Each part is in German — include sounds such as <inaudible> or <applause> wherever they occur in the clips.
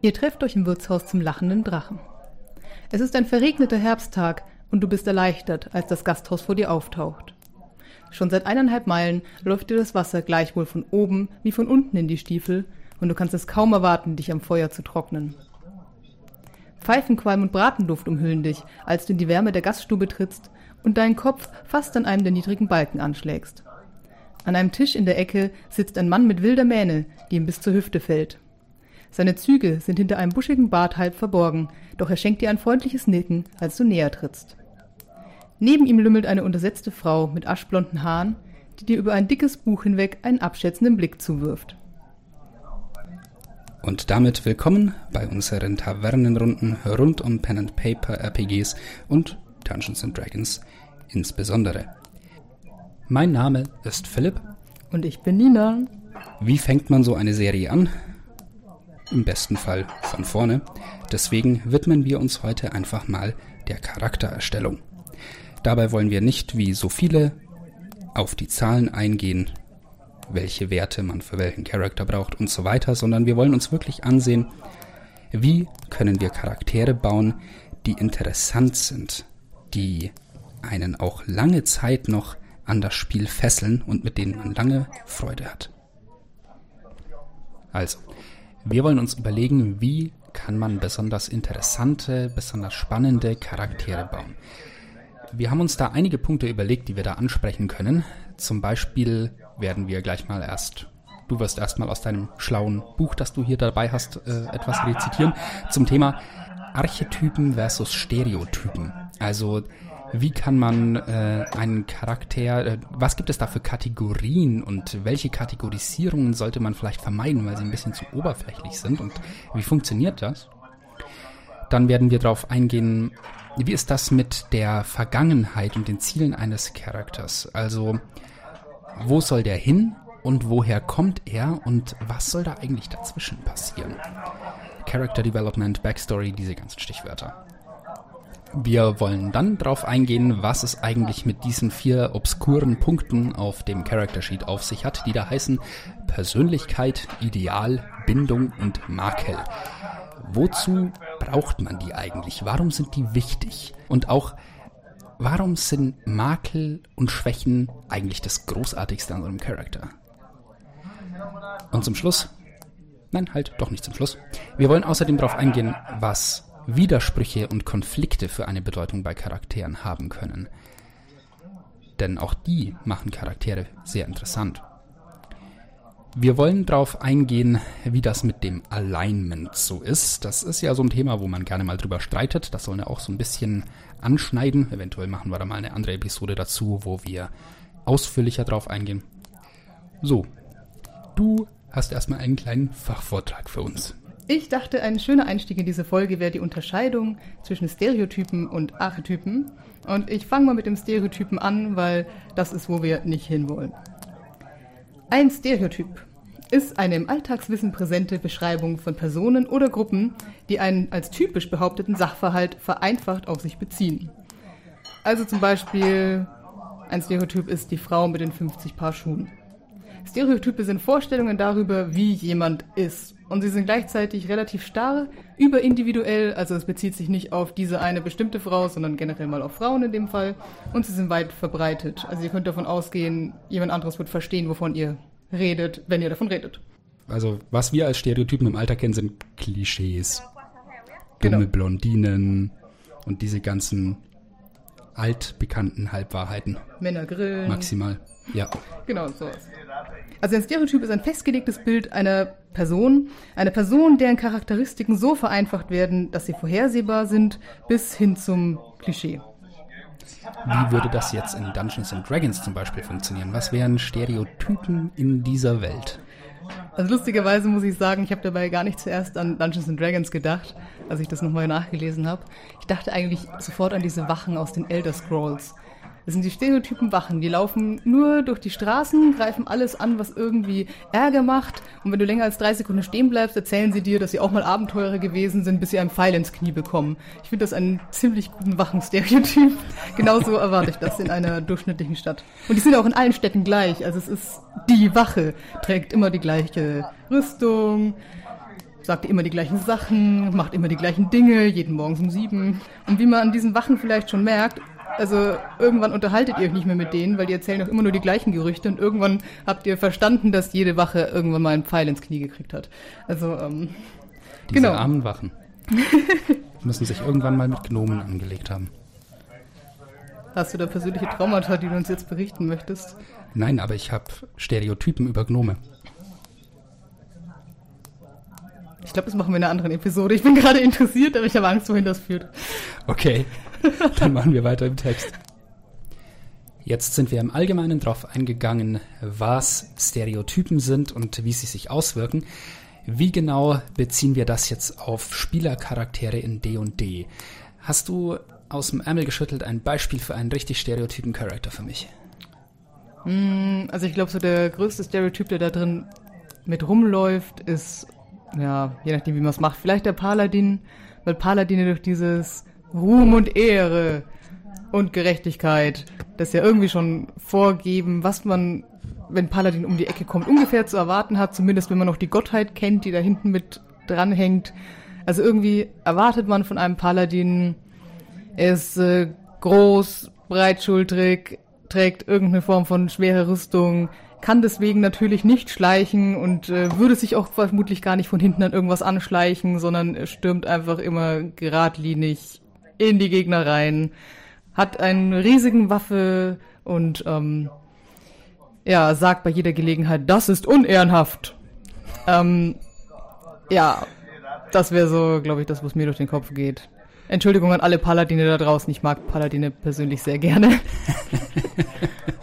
Ihr trefft euch im Wirtshaus zum lachenden Drachen. Es ist ein verregneter Herbsttag und du bist erleichtert, als das Gasthaus vor dir auftaucht. Schon seit eineinhalb Meilen läuft dir das Wasser gleichwohl von oben wie von unten in die Stiefel und du kannst es kaum erwarten, dich am Feuer zu trocknen. Pfeifenqualm und Bratenduft umhüllen dich, als du in die Wärme der Gaststube trittst und deinen Kopf fast an einem der niedrigen Balken anschlägst. An einem Tisch in der Ecke sitzt ein Mann mit wilder Mähne, die ihm bis zur Hüfte fällt. Seine Züge sind hinter einem buschigen Bart halb verborgen, doch er schenkt dir ein freundliches Nicken, als du näher trittst. Neben ihm lümmelt eine untersetzte Frau mit aschblonden Haaren, die dir über ein dickes Buch hinweg einen abschätzenden Blick zuwirft. Und damit willkommen bei unseren Tavernenrunden rund um Pen and Paper RPGs und Dungeons and Dragons insbesondere. Mein Name ist Philipp. Und ich bin Nina. Wie fängt man so eine Serie an? Im besten Fall von vorne. Deswegen widmen wir uns heute einfach mal der Charaktererstellung. Dabei wollen wir nicht wie so viele auf die Zahlen eingehen, welche Werte man für welchen Charakter braucht und so weiter, sondern wir wollen uns wirklich ansehen, wie können wir Charaktere bauen, die interessant sind, die einen auch lange Zeit noch an das Spiel fesseln und mit denen man lange Freude hat. Also, wir wollen uns überlegen, wie kann man besonders interessante, besonders spannende Charaktere bauen. Wir haben uns da einige Punkte überlegt, die wir da ansprechen können. Zum Beispiel werden wir gleich mal erst, du wirst erstmal aus deinem schlauen Buch, das du hier dabei hast, äh, etwas rezitieren zum Thema Archetypen versus Stereotypen. Also wie kann man äh, einen Charakter, äh, was gibt es da für Kategorien und welche Kategorisierungen sollte man vielleicht vermeiden, weil sie ein bisschen zu oberflächlich sind und wie funktioniert das? Dann werden wir darauf eingehen, wie ist das mit der Vergangenheit und den Zielen eines Charakters? Also, wo soll der hin und woher kommt er und was soll da eigentlich dazwischen passieren? Character Development, Backstory, diese ganzen Stichwörter. Wir wollen dann darauf eingehen, was es eigentlich mit diesen vier obskuren Punkten auf dem Character Sheet auf sich hat, die da heißen Persönlichkeit, Ideal, Bindung und Makel. Wozu braucht man die eigentlich? Warum sind die wichtig? Und auch, warum sind Makel und Schwächen eigentlich das Großartigste an so einem Charakter? Und zum Schluss, nein, halt doch nicht zum Schluss. Wir wollen außerdem darauf eingehen, was Widersprüche und Konflikte für eine Bedeutung bei Charakteren haben können. Denn auch die machen Charaktere sehr interessant. Wir wollen darauf eingehen, wie das mit dem Alignment so ist. Das ist ja so ein Thema, wo man gerne mal drüber streitet. Das sollen wir auch so ein bisschen anschneiden. Eventuell machen wir da mal eine andere Episode dazu, wo wir ausführlicher drauf eingehen. So, du hast erstmal einen kleinen Fachvortrag für uns. Ich dachte, ein schöner Einstieg in diese Folge wäre die Unterscheidung zwischen Stereotypen und Archetypen. Und ich fange mal mit dem Stereotypen an, weil das ist, wo wir nicht hinwollen. Ein Stereotyp ist eine im Alltagswissen präsente Beschreibung von Personen oder Gruppen, die einen als typisch behaupteten Sachverhalt vereinfacht auf sich beziehen. Also zum Beispiel, ein Stereotyp ist die Frau mit den 50 Paar Schuhen. Stereotype sind Vorstellungen darüber, wie jemand ist. Und sie sind gleichzeitig relativ starr, überindividuell, also es bezieht sich nicht auf diese eine bestimmte Frau, sondern generell mal auf Frauen in dem Fall. Und sie sind weit verbreitet. Also ihr könnt davon ausgehen, jemand anderes wird verstehen, wovon ihr redet, wenn ihr davon redet. Also was wir als Stereotypen im Alter kennen, sind Klischees. Dumme genau. Blondinen und diese ganzen altbekannten Halbwahrheiten. Männer grillen. Maximal, ja. Genau, sowas. Also ein Stereotyp ist ein festgelegtes Bild einer Person, eine Person, deren Charakteristiken so vereinfacht werden, dass sie vorhersehbar sind, bis hin zum Klischee. Wie würde das jetzt in Dungeons and Dragons zum Beispiel funktionieren? Was wären Stereotypen in dieser Welt? Also lustigerweise muss ich sagen, ich habe dabei gar nicht zuerst an Dungeons and Dragons gedacht, als ich das nochmal nachgelesen habe. Ich dachte eigentlich sofort an diese Wachen aus den Elder Scrolls. Das sind die Stereotypen Wachen. Die laufen nur durch die Straßen, greifen alles an, was irgendwie Ärger macht. Und wenn du länger als drei Sekunden stehen bleibst, erzählen sie dir, dass sie auch mal Abenteurer gewesen sind, bis sie einen Pfeil ins Knie bekommen. Ich finde das einen ziemlich guten Wachenstereotyp. <laughs> Genauso erwarte ich das in einer durchschnittlichen Stadt. Und die sind auch in allen Städten gleich. Also es ist die Wache, trägt immer die gleiche Rüstung, sagt immer die gleichen Sachen, macht immer die gleichen Dinge, jeden Morgen um sieben. Und wie man an diesen Wachen vielleicht schon merkt, also irgendwann unterhaltet ihr euch nicht mehr mit denen, weil die erzählen auch immer nur die gleichen Gerüchte und irgendwann habt ihr verstanden, dass jede Wache irgendwann mal einen Pfeil ins Knie gekriegt hat. Also, ähm, Diese genau. armen Wachen. <laughs> müssen sich irgendwann mal mit Gnomen angelegt haben. Hast du da persönliche Traumata, die du uns jetzt berichten möchtest? Nein, aber ich habe Stereotypen über Gnome. Ich glaube, das machen wir in einer anderen Episode. Ich bin gerade interessiert, aber ich habe Angst, wohin das führt. Okay, <laughs> dann machen wir weiter im Text. Jetzt sind wir im Allgemeinen darauf eingegangen, was Stereotypen sind und wie sie sich auswirken. Wie genau beziehen wir das jetzt auf Spielercharaktere in D&D? Hast du aus dem Ärmel geschüttelt ein Beispiel für einen richtig stereotypen Charakter für mich? Also ich glaube, so der größte Stereotyp, der da drin mit rumläuft, ist, ja, je nachdem, wie man es macht, vielleicht der Paladin, weil Paladine durch dieses Ruhm und Ehre und Gerechtigkeit das ja irgendwie schon vorgeben, was man, wenn Paladin um die Ecke kommt, ungefähr zu erwarten hat, zumindest wenn man noch die Gottheit kennt, die da hinten mit dranhängt. Also irgendwie erwartet man von einem Paladin, er ist äh, groß, breitschultrig, trägt irgendeine Form von schwerer Rüstung, kann deswegen natürlich nicht schleichen und äh, würde sich auch vermutlich gar nicht von hinten an irgendwas anschleichen, sondern er stürmt einfach immer geradlinig in die Gegner rein, hat einen riesigen Waffe und ähm, ja, sagt bei jeder Gelegenheit, das ist unehrenhaft. Ähm, ja, das wäre so, glaube ich, das, was mir durch den Kopf geht. Entschuldigung an alle Paladine da draußen. Ich mag Paladine persönlich sehr gerne. <laughs>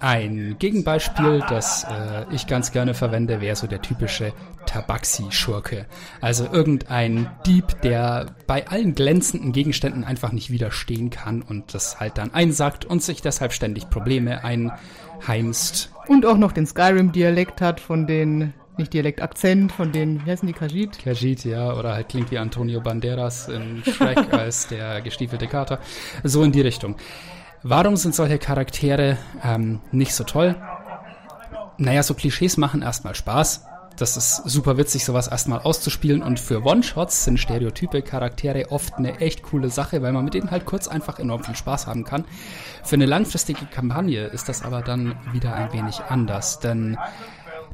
Ein Gegenbeispiel, das äh, ich ganz gerne verwende, wäre so der typische Tabaxi-Schurke. Also irgendein Dieb, der bei allen glänzenden Gegenständen einfach nicht widerstehen kann und das halt dann einsackt und sich deshalb ständig Probleme einheimst. Und auch noch den Skyrim-Dialekt hat, von den, nicht Dialekt, Akzent, von den, wie heißen die, Kajit? Kajit, ja, oder halt klingt wie Antonio Banderas in Shrek <laughs> als der gestiefelte Kater. So in die Richtung. Warum sind solche Charaktere ähm, nicht so toll? Naja, so Klischees machen erstmal Spaß. Das ist super witzig, sowas erstmal auszuspielen. Und für One-Shots sind stereotype Charaktere oft eine echt coole Sache, weil man mit denen halt kurz einfach enorm viel Spaß haben kann. Für eine langfristige Kampagne ist das aber dann wieder ein wenig anders, denn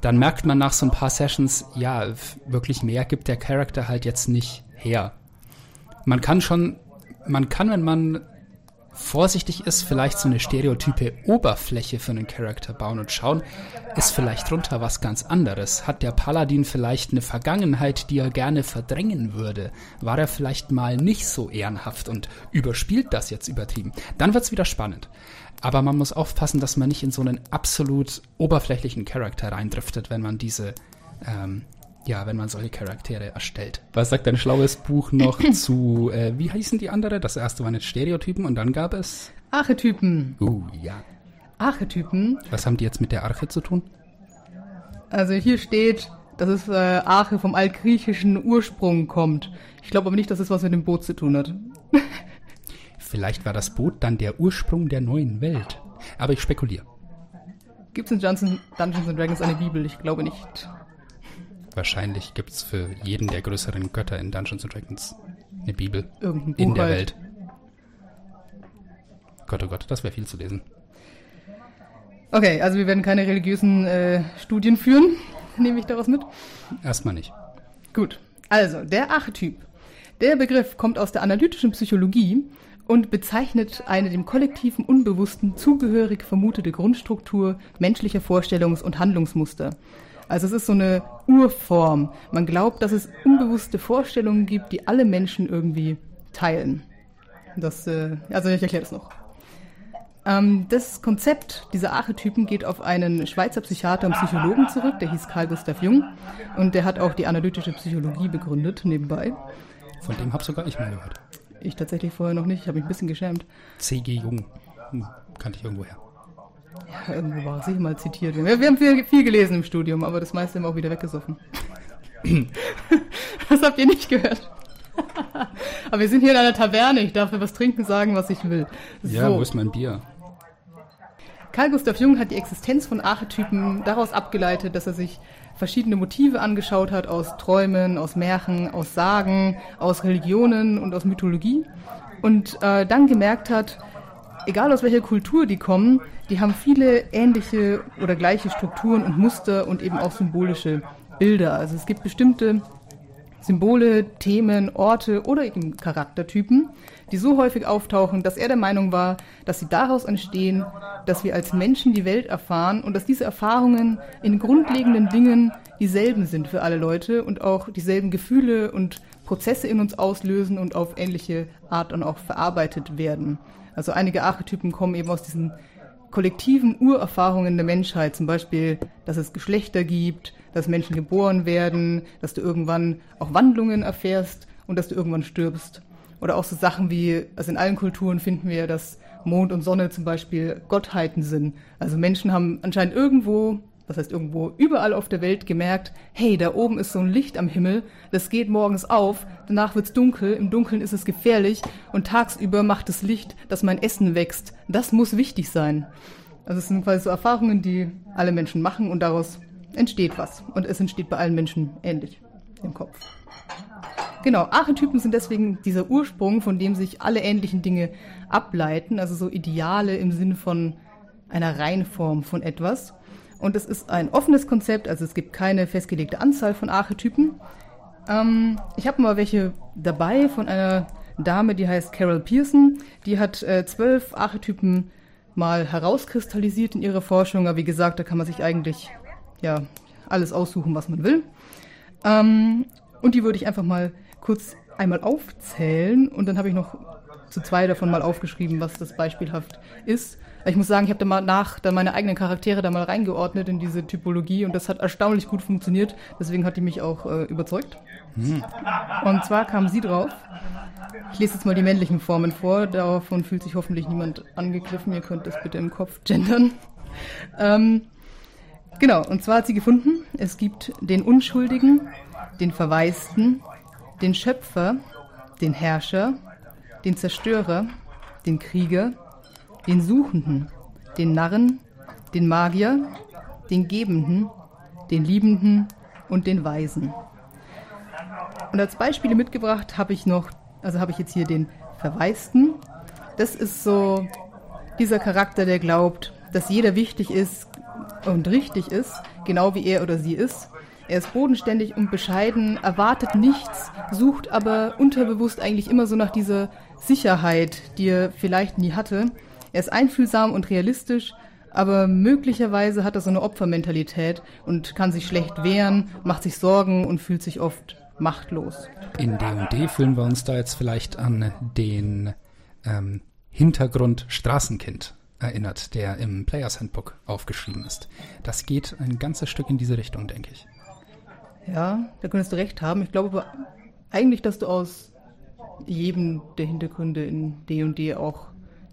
dann merkt man nach so ein paar Sessions, ja, wirklich mehr gibt der Charakter halt jetzt nicht her. Man kann schon, man kann, wenn man vorsichtig ist, vielleicht so eine stereotype Oberfläche für einen Charakter bauen und schauen, ist vielleicht drunter was ganz anderes. Hat der Paladin vielleicht eine Vergangenheit, die er gerne verdrängen würde? War er vielleicht mal nicht so ehrenhaft und überspielt das jetzt übertrieben? Dann wird's wieder spannend. Aber man muss aufpassen, dass man nicht in so einen absolut oberflächlichen Charakter reindriftet, wenn man diese ähm, ja, wenn man solche Charaktere erstellt. Was sagt dein schlaues Buch noch <laughs> zu, äh, wie heißen die andere? Das erste waren jetzt Stereotypen und dann gab es? Archetypen. Uh, ja. Archetypen. Was haben die jetzt mit der Arche zu tun? Also hier steht, dass es äh, Arche vom altgriechischen Ursprung kommt. Ich glaube aber nicht, dass es was mit dem Boot zu tun hat. <laughs> Vielleicht war das Boot dann der Ursprung der neuen Welt. Aber ich spekuliere. Gibt es in Dungeons, Dungeons Dragons eine Bibel? Ich glaube nicht. Wahrscheinlich gibt es für jeden der größeren Götter in Dungeons Dragons eine Bibel. Buch in der halt. Welt. Gott, oh Gott, das wäre viel zu lesen. Okay, also wir werden keine religiösen äh, Studien führen. <laughs> Nehme ich daraus mit? Erstmal nicht. Gut. Also, der Archetyp. Der Begriff kommt aus der analytischen Psychologie und bezeichnet eine dem kollektiven Unbewussten zugehörig vermutete Grundstruktur menschlicher Vorstellungs- und Handlungsmuster. Also es ist so eine Urform. Man glaubt, dass es unbewusste Vorstellungen gibt, die alle Menschen irgendwie teilen. Das, äh, also ich erkläre das noch. Ähm, das Konzept dieser Archetypen geht auf einen Schweizer Psychiater und Psychologen zurück, der hieß Carl Gustav Jung und der hat auch die analytische Psychologie begründet nebenbei. Von dem habe sogar ich mal gehört. Ich tatsächlich vorher noch nicht, ich habe mich ein bisschen geschämt. C.G. Jung. Hm, kannte ich irgendwoher. Ja, irgendwo war es sicher mal zitiert. Wir, wir haben viel, viel gelesen im Studium, aber das meiste haben wir auch wieder weggesoffen. <laughs> das habt ihr nicht gehört. <laughs> aber wir sind hier in einer Taverne, ich darf für was trinken sagen, was ich will. Ja, So. wo ist mein Bier? Carl Gustav Jung hat die Existenz von Archetypen daraus abgeleitet, dass er sich verschiedene Motive angeschaut hat aus Träumen, aus Märchen, aus Sagen, aus Religionen und aus Mythologie und äh, dann gemerkt hat, egal aus welcher Kultur die kommen, die haben viele ähnliche oder gleiche Strukturen und Muster und eben auch symbolische Bilder. Also es gibt bestimmte Symbole, Themen, Orte oder eben Charaktertypen, die so häufig auftauchen, dass er der Meinung war, dass sie daraus entstehen, dass wir als Menschen die Welt erfahren und dass diese Erfahrungen in grundlegenden Dingen dieselben sind für alle Leute und auch dieselben Gefühle und Prozesse in uns auslösen und auf ähnliche Art dann auch verarbeitet werden. Also einige Archetypen kommen eben aus diesen kollektiven Urerfahrungen der Menschheit, zum Beispiel, dass es Geschlechter gibt, dass Menschen geboren werden, dass du irgendwann auch Wandlungen erfährst und dass du irgendwann stirbst. Oder auch so Sachen wie, also in allen Kulturen finden wir, dass Mond und Sonne zum Beispiel Gottheiten sind. Also Menschen haben anscheinend irgendwo was heißt irgendwo, überall auf der Welt gemerkt, hey, da oben ist so ein Licht am Himmel, das geht morgens auf, danach wird's dunkel, im Dunkeln ist es gefährlich und tagsüber macht das Licht, dass mein Essen wächst. Das muss wichtig sein. Also es sind quasi so Erfahrungen, die alle Menschen machen und daraus entsteht was. Und es entsteht bei allen Menschen ähnlich im Kopf. Genau, Archetypen sind deswegen dieser Ursprung, von dem sich alle ähnlichen Dinge ableiten, also so Ideale im Sinne von einer Reinform von etwas. Und es ist ein offenes Konzept, also es gibt keine festgelegte Anzahl von Archetypen. Ähm, ich habe mal welche dabei von einer Dame, die heißt Carol Pearson. Die hat äh, zwölf Archetypen mal herauskristallisiert in ihrer Forschung. Aber wie gesagt, da kann man sich eigentlich ja alles aussuchen, was man will. Ähm, und die würde ich einfach mal kurz einmal aufzählen und dann habe ich noch zu zwei davon mal aufgeschrieben, was das beispielhaft ist. Ich muss sagen, ich habe da mal nach dann meine eigenen Charaktere da mal reingeordnet in diese Typologie und das hat erstaunlich gut funktioniert. Deswegen hat die mich auch äh, überzeugt. Hm. Und zwar kam sie drauf. Ich lese jetzt mal die männlichen Formen vor. Davon fühlt sich hoffentlich niemand angegriffen. Ihr könnt das bitte im Kopf gendern. Ähm, genau, und zwar hat sie gefunden, es gibt den Unschuldigen, den Verwaisten, den Schöpfer, den Herrscher, den Zerstörer, den Krieger, den Suchenden, den Narren, den Magier, den Gebenden, den Liebenden und den Weisen. Und als Beispiele mitgebracht habe ich noch, also habe ich jetzt hier den Verwaisten. Das ist so dieser Charakter, der glaubt, dass jeder wichtig ist und richtig ist, genau wie er oder sie ist. Er ist bodenständig und bescheiden, erwartet nichts, sucht aber unterbewusst eigentlich immer so nach dieser Sicherheit, die er vielleicht nie hatte. Er ist einfühlsam und realistisch, aber möglicherweise hat er so eine Opfermentalität und kann sich schlecht wehren, macht sich Sorgen und fühlt sich oft machtlos. In D&D fühlen wir uns da jetzt vielleicht an den ähm, Hintergrund Straßenkind erinnert, der im Players Handbook aufgeschrieben ist. Das geht ein ganzes Stück in diese Richtung, denke ich. Ja, da könntest du recht haben. Ich glaube aber eigentlich, dass du aus jedem der Hintergründe in D&D auch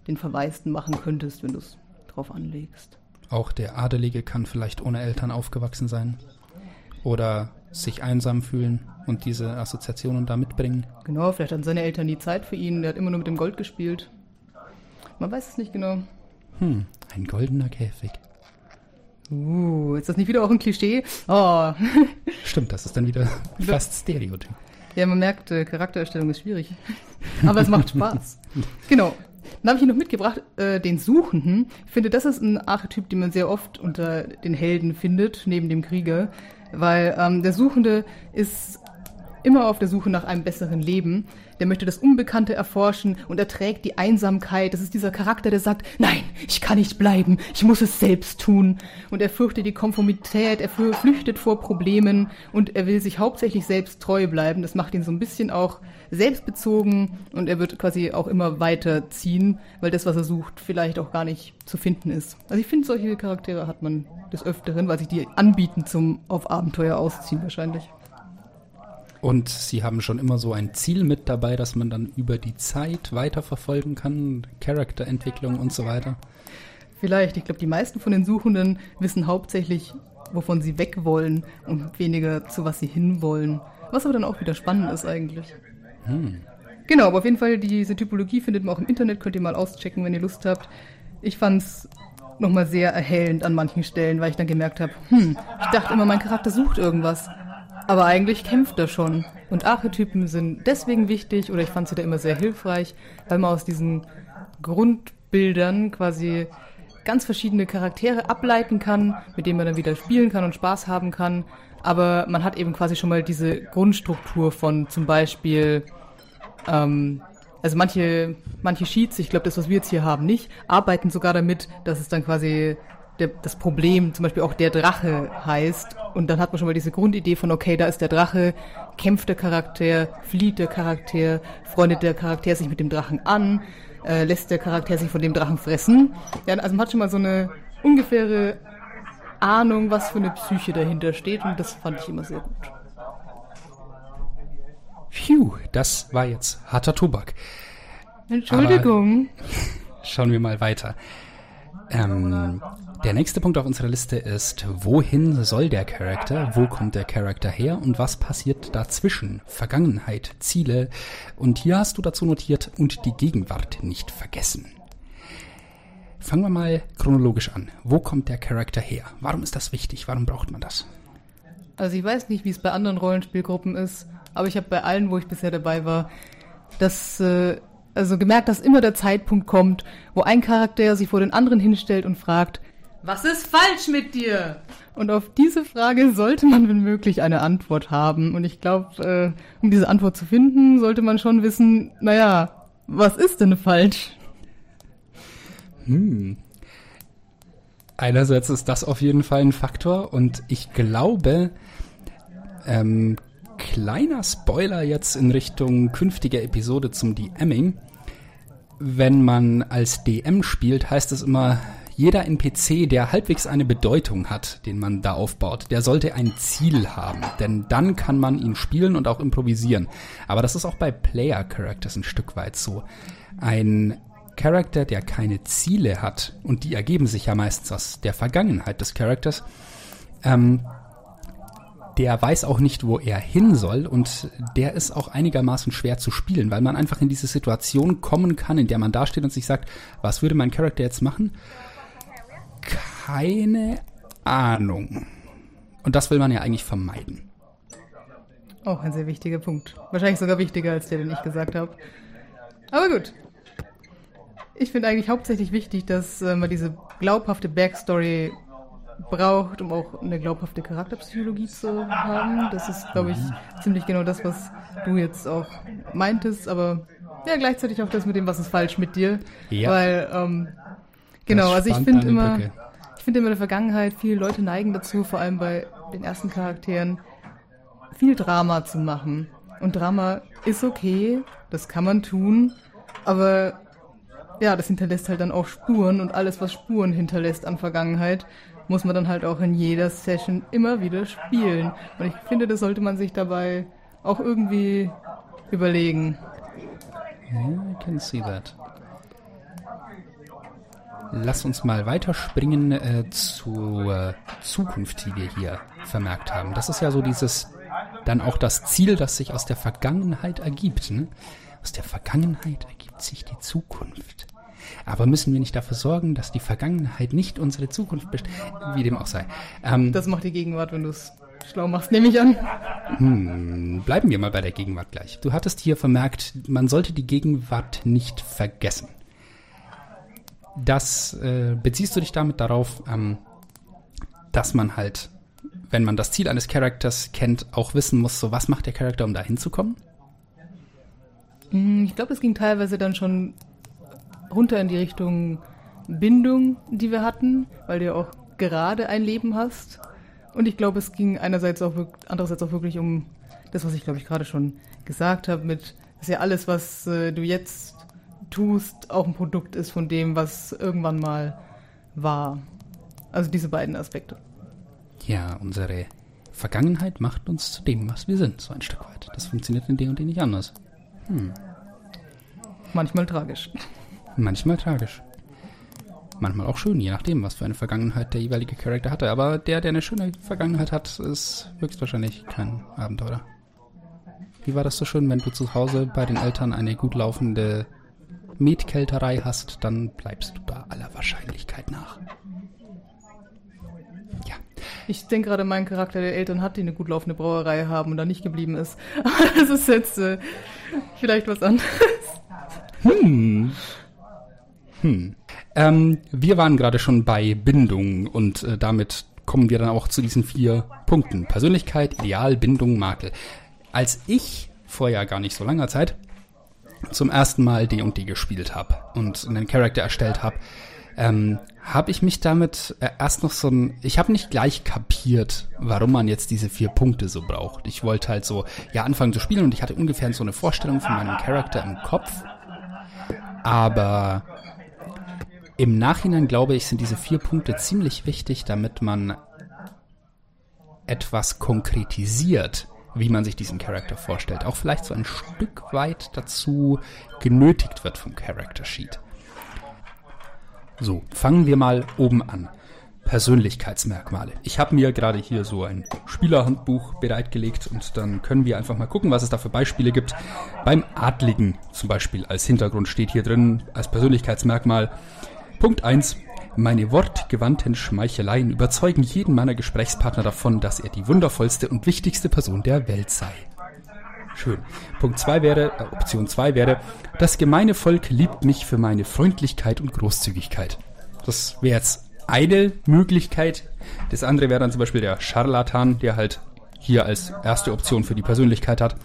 den Verwaisten machen könntest, wenn du es drauf anlegst. Auch der Adelige kann vielleicht ohne Eltern aufgewachsen sein oder sich einsam fühlen und diese Assoziationen da mitbringen. Genau, vielleicht hatten seine Eltern die Zeit für ihn, der hat immer nur mit dem Gold gespielt. Man weiß es nicht genau. Hm, ein goldener Käfig. Uh, ist das nicht wieder auch ein Klischee? Oh. Stimmt, das ist dann wieder <laughs> fast Stereotyp. Ja, man merkt, äh, Charaktererstellung ist schwierig. <laughs> Aber es macht Spaß. genau. Dann habe ich hier noch mitgebracht, äh, den Suchenden. Ich finde, das ist ein Archetyp, den man sehr oft unter den Helden findet, neben dem Krieger. Weil ähm, der Suchende ist immer auf der Suche nach einem besseren Leben. Der möchte das Unbekannte erforschen und erträgt die Einsamkeit. Das ist dieser Charakter, der sagt, nein, ich kann nicht bleiben, ich muss es selbst tun. Und er fürchtet die Konformität, er flüchtet vor Problemen und er will sich hauptsächlich selbst treu bleiben. Das macht ihn so ein bisschen auch selbstbezogen und er wird quasi auch immer weiter ziehen, weil das, was er sucht, vielleicht auch gar nicht zu finden ist. Also ich finde, solche Charaktere hat man des Öfteren, weil sich die anbieten zum auf Abenteuer ausziehen wahrscheinlich. Und sie haben schon immer so ein Ziel mit dabei, dass man dann über die Zeit weiterverfolgen kann, Charakterentwicklung und so weiter. Vielleicht. Ich glaube, die meisten von den Suchenden wissen hauptsächlich, wovon sie weg wollen und weniger zu was sie hinwollen. Was aber dann auch wieder spannend ist eigentlich. Hm. Genau, aber auf jeden Fall, diese Typologie findet man auch im Internet, könnt ihr mal auschecken, wenn ihr Lust habt. Ich fand's nochmal sehr erhellend an manchen Stellen, weil ich dann gemerkt habe, hm, ich dachte immer, mein Charakter sucht irgendwas. Aber eigentlich kämpft er schon. Und Archetypen sind deswegen wichtig, oder ich fand sie da immer sehr hilfreich, weil man aus diesen Grundbildern quasi ganz verschiedene Charaktere ableiten kann, mit denen man dann wieder spielen kann und Spaß haben kann. Aber man hat eben quasi schon mal diese Grundstruktur von zum Beispiel, ähm, also manche, manche Sheets, ich glaube, das, was wir jetzt hier haben, nicht, arbeiten sogar damit, dass es dann quasi der, das Problem zum Beispiel auch der Drache heißt. Und dann hat man schon mal diese Grundidee von, okay, da ist der Drache, kämpft der Charakter, flieht der Charakter, freundet der Charakter sich mit dem Drachen an, äh, lässt der Charakter sich von dem Drachen fressen. Ja, also man hat schon mal so eine ungefähre Ahnung, was für eine Psyche dahinter steht und das fand ich immer sehr gut. Phew, das war jetzt harter Tobak. Entschuldigung. Aber <laughs> schauen wir mal weiter. Ähm, der nächste Punkt auf unserer Liste ist, wohin soll der Charakter, wo kommt der Charakter her und was passiert dazwischen? Vergangenheit, Ziele und hier hast du dazu notiert und die Gegenwart nicht vergessen. Fangen wir mal chronologisch an. Wo kommt der Charakter her? Warum ist das wichtig? Warum braucht man das? Also ich weiß nicht, wie es bei anderen Rollenspielgruppen ist, aber ich habe bei allen, wo ich bisher dabei war, das äh, also gemerkt, dass immer der Zeitpunkt kommt, wo ein Charakter sich vor den anderen hinstellt und fragt, was ist falsch mit dir? Und auf diese Frage sollte man, wenn möglich, eine Antwort haben. Und ich glaube, äh, um diese Antwort zu finden, sollte man schon wissen, naja, was ist denn falsch? Hm. Einerseits ist das auf jeden Fall ein Faktor und ich glaube, ähm, kleiner Spoiler jetzt in Richtung künftiger Episode zum DMing. Wenn man als DM spielt, heißt es immer, jeder NPC, der halbwegs eine Bedeutung hat, den man da aufbaut, der sollte ein Ziel haben. Denn dann kann man ihn spielen und auch improvisieren. Aber das ist auch bei Player Characters ein Stück weit so. Ein Charakter, der keine Ziele hat, und die ergeben sich ja meistens aus der Vergangenheit des Charakters, ähm, der weiß auch nicht, wo er hin soll und der ist auch einigermaßen schwer zu spielen, weil man einfach in diese Situation kommen kann, in der man dasteht und sich sagt, was würde mein Charakter jetzt machen? Keine Ahnung. Und das will man ja eigentlich vermeiden. Auch ein sehr wichtiger Punkt. Wahrscheinlich sogar wichtiger als der, den ich gesagt habe. Aber gut. Ich finde eigentlich hauptsächlich wichtig, dass äh, man diese glaubhafte Backstory braucht, um auch eine glaubhafte Charakterpsychologie zu haben. Das ist, glaube ich, ziemlich genau das, was du jetzt auch meintest, aber ja, gleichzeitig auch das mit dem, was ist falsch mit dir. Ja. Weil, ähm, genau, also ich finde immer, Brücke. ich finde immer in der Vergangenheit, viele Leute neigen dazu, vor allem bei den ersten Charakteren, viel Drama zu machen. Und Drama ist okay, das kann man tun, aber ja, das hinterlässt halt dann auch Spuren und alles, was Spuren hinterlässt an Vergangenheit, muss man dann halt auch in jeder Session immer wieder spielen. Und ich finde, das sollte man sich dabei auch irgendwie überlegen. Yeah, I can see that. Lass uns mal weiterspringen äh, zur Zukunft, die wir hier vermerkt haben. Das ist ja so dieses, dann auch das Ziel, das sich aus der Vergangenheit ergibt. Ne? Aus der Vergangenheit ergibt sich die Zukunft. Aber müssen wir nicht dafür sorgen, dass die Vergangenheit nicht unsere Zukunft bestimmt, wie dem auch sei. Ähm, das macht die Gegenwart, wenn du es schlau machst, nehme ich an. Hm, bleiben wir mal bei der Gegenwart gleich. Du hattest hier vermerkt, man sollte die Gegenwart nicht vergessen. Das äh, beziehst du dich damit darauf, ähm, dass man halt, wenn man das Ziel eines Charakters kennt, auch wissen muss, so was macht der Charakter, um da hinzukommen? Hm, ich glaube, es ging teilweise dann schon runter in die Richtung Bindung, die wir hatten, weil du ja auch gerade ein Leben hast. Und ich glaube, es ging einerseits auch, andererseits auch wirklich um das, was ich glaube ich gerade schon gesagt habe, mit, dass ja alles, was äh, du jetzt tust, auch ein Produkt ist von dem, was irgendwann mal war. Also diese beiden Aspekte. Ja, unsere Vergangenheit macht uns zu dem, was wir sind, so ein Stück weit. Das funktioniert in dem und dem nicht anders. Hm. Manchmal tragisch. Manchmal tragisch. Manchmal auch schön, je nachdem, was für eine Vergangenheit der jeweilige Charakter hatte. Aber der, der eine schöne Vergangenheit hat, ist höchstwahrscheinlich kein Abenteurer. Wie war das so schön, wenn du zu Hause bei den Eltern eine gut laufende Metkälterei hast, dann bleibst du da aller Wahrscheinlichkeit nach. Ja. Ich denke gerade, mein Charakter der Eltern hat, die eine gut laufende Brauerei haben und da nicht geblieben ist. <laughs> Aber das ist jetzt äh, vielleicht was anderes. Hm. Hm. Ähm, wir waren gerade schon bei Bindung und äh, damit kommen wir dann auch zu diesen vier Punkten. Persönlichkeit, Ideal, Bindung, Makel. Als ich vor ja gar nicht so langer Zeit zum ersten Mal D&D gespielt habe und einen Charakter erstellt habe, ähm, habe ich mich damit äh, erst noch so ein, ich habe nicht gleich kapiert, warum man jetzt diese vier Punkte so braucht. Ich wollte halt so, ja, anfangen zu spielen und ich hatte ungefähr so eine Vorstellung von meinem Charakter im Kopf. Aber im Nachhinein glaube ich, sind diese vier Punkte ziemlich wichtig, damit man etwas konkretisiert, wie man sich diesen Charakter vorstellt. Auch vielleicht so ein Stück weit dazu genötigt wird vom Character Sheet. So, fangen wir mal oben an. Persönlichkeitsmerkmale. Ich habe mir gerade hier so ein Spielerhandbuch bereitgelegt und dann können wir einfach mal gucken, was es da für Beispiele gibt. Beim Adligen zum Beispiel als Hintergrund steht hier drin als Persönlichkeitsmerkmal Punkt 1. Meine wortgewandten Schmeicheleien überzeugen jeden meiner Gesprächspartner davon, dass er die wundervollste und wichtigste Person der Welt sei. Schön. Punkt 2 wäre, äh, Option 2 wäre, das gemeine Volk liebt mich für meine Freundlichkeit und Großzügigkeit. Das wäre jetzt eine Möglichkeit. Das andere wäre dann zum Beispiel der Scharlatan, der halt hier als erste Option für die Persönlichkeit hat.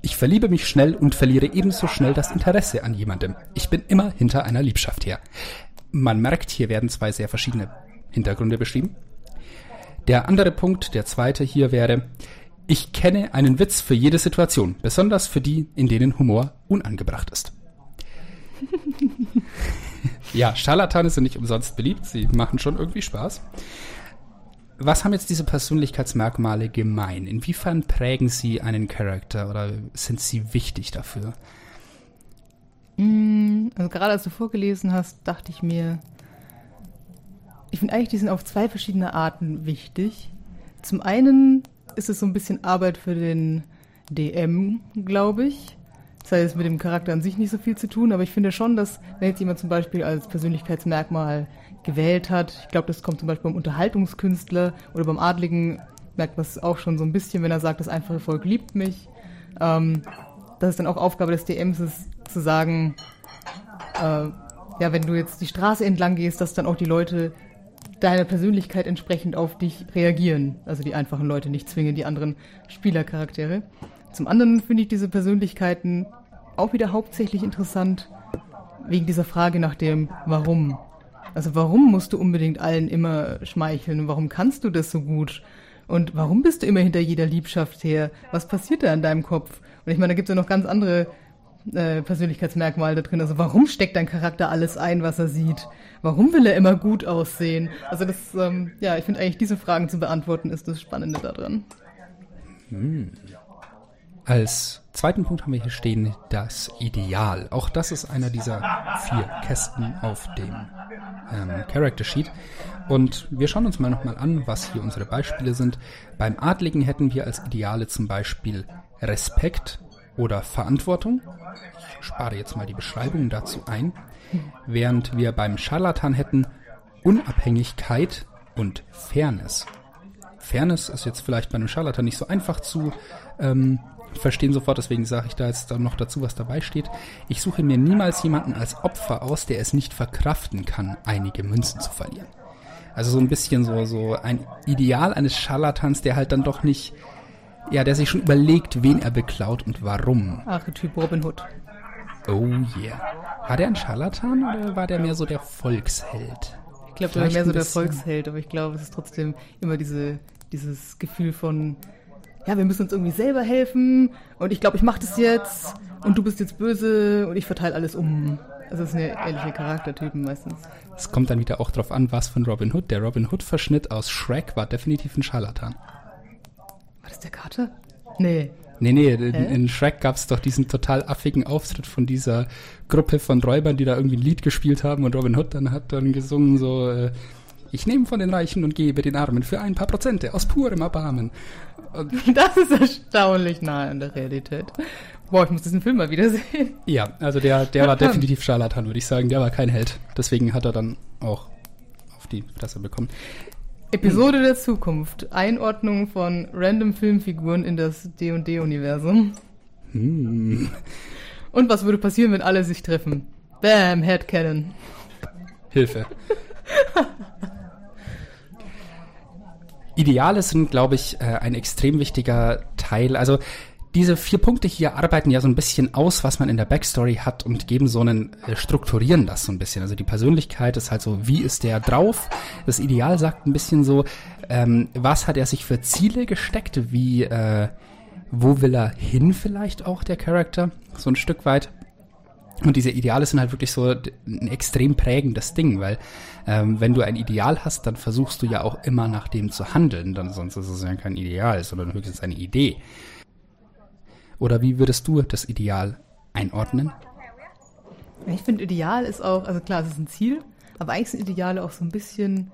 Ich verliebe mich schnell und verliere ebenso schnell das Interesse an jemandem. Ich bin immer hinter einer Liebschaft her. Man merkt, hier werden zwei sehr verschiedene Hintergründe beschrieben. Der andere Punkt, der zweite hier wäre, ich kenne einen Witz für jede Situation, besonders für die, in denen Humor unangebracht ist. <laughs> ja, Scharlatane sind nicht umsonst beliebt, sie machen schon irgendwie Spaß. Was haben jetzt diese Persönlichkeitsmerkmale gemein? Inwiefern prägen sie einen Charakter oder sind sie wichtig dafür? Mm, also gerade als du vorgelesen hast, dachte ich mir, ich finde eigentlich, die sind auf zwei verschiedene Arten wichtig. Zum einen ist es so ein bisschen Arbeit für den DM, glaube ich. Das heißt, mit dem Charakter an sich nicht so viel zu tun, aber ich finde schon, dass wenn jetzt jemand zum Beispiel als Persönlichkeitsmerkmal gewählt hat, ich glaube, das kommt zum Beispiel beim Unterhaltungskünstler oder beim Adligen, merkt man es auch schon so ein bisschen, wenn er sagt, das einfache Volk liebt mich. Ähm, das ist dann auch Aufgabe des DMs ist, zu sagen, äh, ja, wenn du jetzt die Straße entlang gehst, dass dann auch die Leute deiner Persönlichkeit entsprechend auf dich reagieren. Also die einfachen Leute nicht zwingen, die anderen Spielercharaktere. Zum anderen finde ich diese Persönlichkeiten auch wieder hauptsächlich interessant wegen dieser Frage nach dem Warum. Also warum musst du unbedingt allen immer schmeicheln warum kannst du das so gut? Und warum bist du immer hinter jeder Liebschaft her? Was passiert da in deinem Kopf? Und ich meine, da gibt es ja noch ganz andere äh, Persönlichkeitsmerkmale da drin. Also warum steckt dein Charakter alles ein, was er sieht? Warum will er immer gut aussehen? Also das, ähm, ja, ich finde eigentlich diese Fragen zu beantworten ist das Spannende daran. Hm. Als zweiten Punkt haben wir hier stehen das Ideal. Auch das ist einer dieser vier Kästen auf dem ähm, Character Sheet. Und wir schauen uns mal nochmal an, was hier unsere Beispiele sind. Beim Adligen hätten wir als Ideale zum Beispiel Respekt oder Verantwortung. Ich spare jetzt mal die Beschreibung dazu ein. Während wir beim Scharlatan hätten Unabhängigkeit und Fairness. Fairness ist jetzt vielleicht bei einem Scharlatan nicht so einfach zu ähm, verstehen sofort, deswegen sage ich da jetzt noch dazu, was dabei steht. Ich suche mir niemals jemanden als Opfer aus, der es nicht verkraften kann, einige Münzen zu verlieren. Also so ein bisschen so, so ein Ideal eines Scharlatans, der halt dann doch nicht ja, der sich schon überlegt, wen er beklaut und warum. Archetyp Robin Hood. Oh yeah. War der ein Scharlatan oder war der mehr so der Volksheld? Ich glaube, der war mehr so der Volksheld, aber ich glaube, es ist trotzdem immer diese, dieses Gefühl von, ja, wir müssen uns irgendwie selber helfen und ich glaube, ich mache das jetzt und du bist jetzt böse und ich verteile alles um. Also das sind ja ähnliche Charaktertypen meistens. Es kommt dann wieder auch drauf an, was von Robin Hood. Der Robin Hood-Verschnitt aus Shrek war definitiv ein Scharlatan. Der Kater? Nee. Nee, nee, in, in Shrek gab es doch diesen total affigen Auftritt von dieser Gruppe von Räubern, die da irgendwie ein Lied gespielt haben und Robin Hood dann hat dann gesungen so, äh, ich nehme von den Reichen und gebe den Armen für ein paar Prozente aus purem Erbarmen. Und <laughs> das ist erstaunlich nah an der Realität. Boah, ich muss diesen Film mal wiedersehen. Ja, also der, der war <laughs> definitiv Scharlatan, würde ich sagen. Der war kein Held. Deswegen hat er dann auch auf die Fresse bekommen. Episode der Zukunft. Einordnung von random Filmfiguren in das D&D-Universum. Hm. Und was würde passieren, wenn alle sich treffen? Bam, Headcanon. Hilfe. Ideale sind, glaube ich, äh, ein extrem wichtiger Teil. Also diese vier Punkte hier arbeiten ja so ein bisschen aus, was man in der Backstory hat und geben so einen, äh, strukturieren das so ein bisschen. Also die Persönlichkeit ist halt so, wie ist der drauf? Das Ideal sagt ein bisschen so, ähm, was hat er sich für Ziele gesteckt? Wie, äh, wo will er hin vielleicht auch, der Charakter? So ein Stück weit. Und diese Ideale sind halt wirklich so ein extrem prägendes Ding, weil ähm, wenn du ein Ideal hast, dann versuchst du ja auch immer nach dem zu handeln. Dann sonst ist es ja kein Ideal, sondern höchstens eine Idee. Oder wie würdest du das Ideal einordnen? Ich finde, Ideal ist auch, also klar, es ist ein Ziel, aber eigentlich sind Ideale auch so ein bisschen,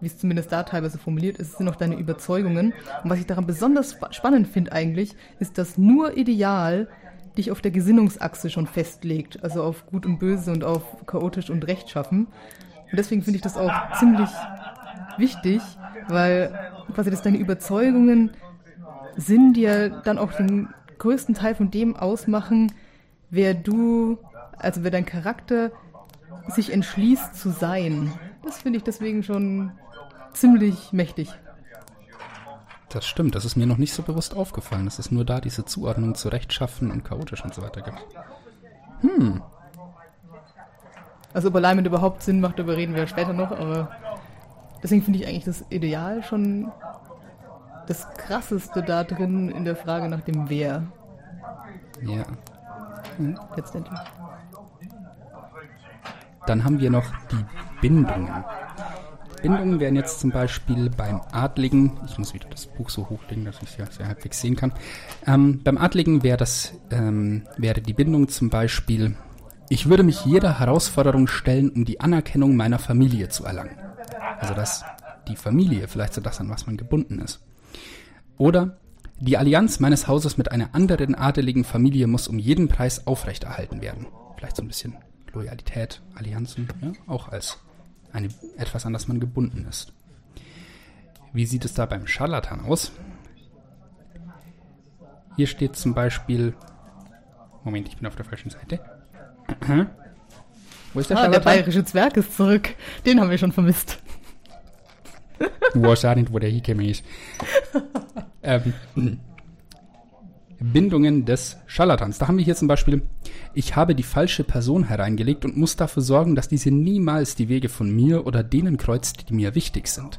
wie es zumindest da teilweise formuliert ist, sind auch deine Überzeugungen. Und was ich daran besonders spannend finde eigentlich, ist, dass nur Ideal dich auf der Gesinnungsachse schon festlegt, also auf Gut und Böse und auf chaotisch und Rechtschaffen. Und deswegen finde ich das auch ziemlich wichtig, weil quasi das deine Überzeugungen sind, ja dann auch den größten Teil von dem ausmachen, wer du, also wer dein Charakter sich entschließt zu sein. Das finde ich deswegen schon ziemlich mächtig. Das stimmt, das ist mir noch nicht so bewusst aufgefallen, dass es nur da diese Zuordnung zu rechtschaffen und chaotisch und so weiter gibt. Hm. Also ob Alignment überhaupt Sinn macht, darüber reden wir später noch, aber deswegen finde ich eigentlich das Ideal schon das Krasseste da drin in der Frage nach dem Wer. Ja. Hm, letztendlich. Dann haben wir noch die Bindungen. Bindungen wären jetzt zum Beispiel beim Adligen, ich muss wieder das Buch so hochlegen, dass ich es ja sehr halbwegs sehen kann. Ähm, beim Adligen wäre das, ähm, wäre die Bindung zum Beispiel, ich würde mich jeder Herausforderung stellen, um die Anerkennung meiner Familie zu erlangen. Also dass die Familie vielleicht so das, an was man gebunden ist. Oder die Allianz meines Hauses mit einer anderen adeligen Familie muss um jeden Preis aufrechterhalten werden. Vielleicht so ein bisschen Loyalität, Allianzen, ja, auch als eine, etwas, an das man gebunden ist. Wie sieht es da beim Scharlatan aus? Hier steht zum Beispiel. Moment, ich bin auf der falschen Seite. <clears throat> Wo ist der ah, Scharlatan? Der bayerische Zwerg ist zurück. Den haben wir schon vermisst. Du weißt auch nicht, wo der hingekommen ist. ähm, Bindungen des Scharlatans. Da haben wir hier zum Beispiel, ich habe die falsche Person hereingelegt und muss dafür sorgen, dass diese niemals die Wege von mir oder denen kreuzt, die mir wichtig sind.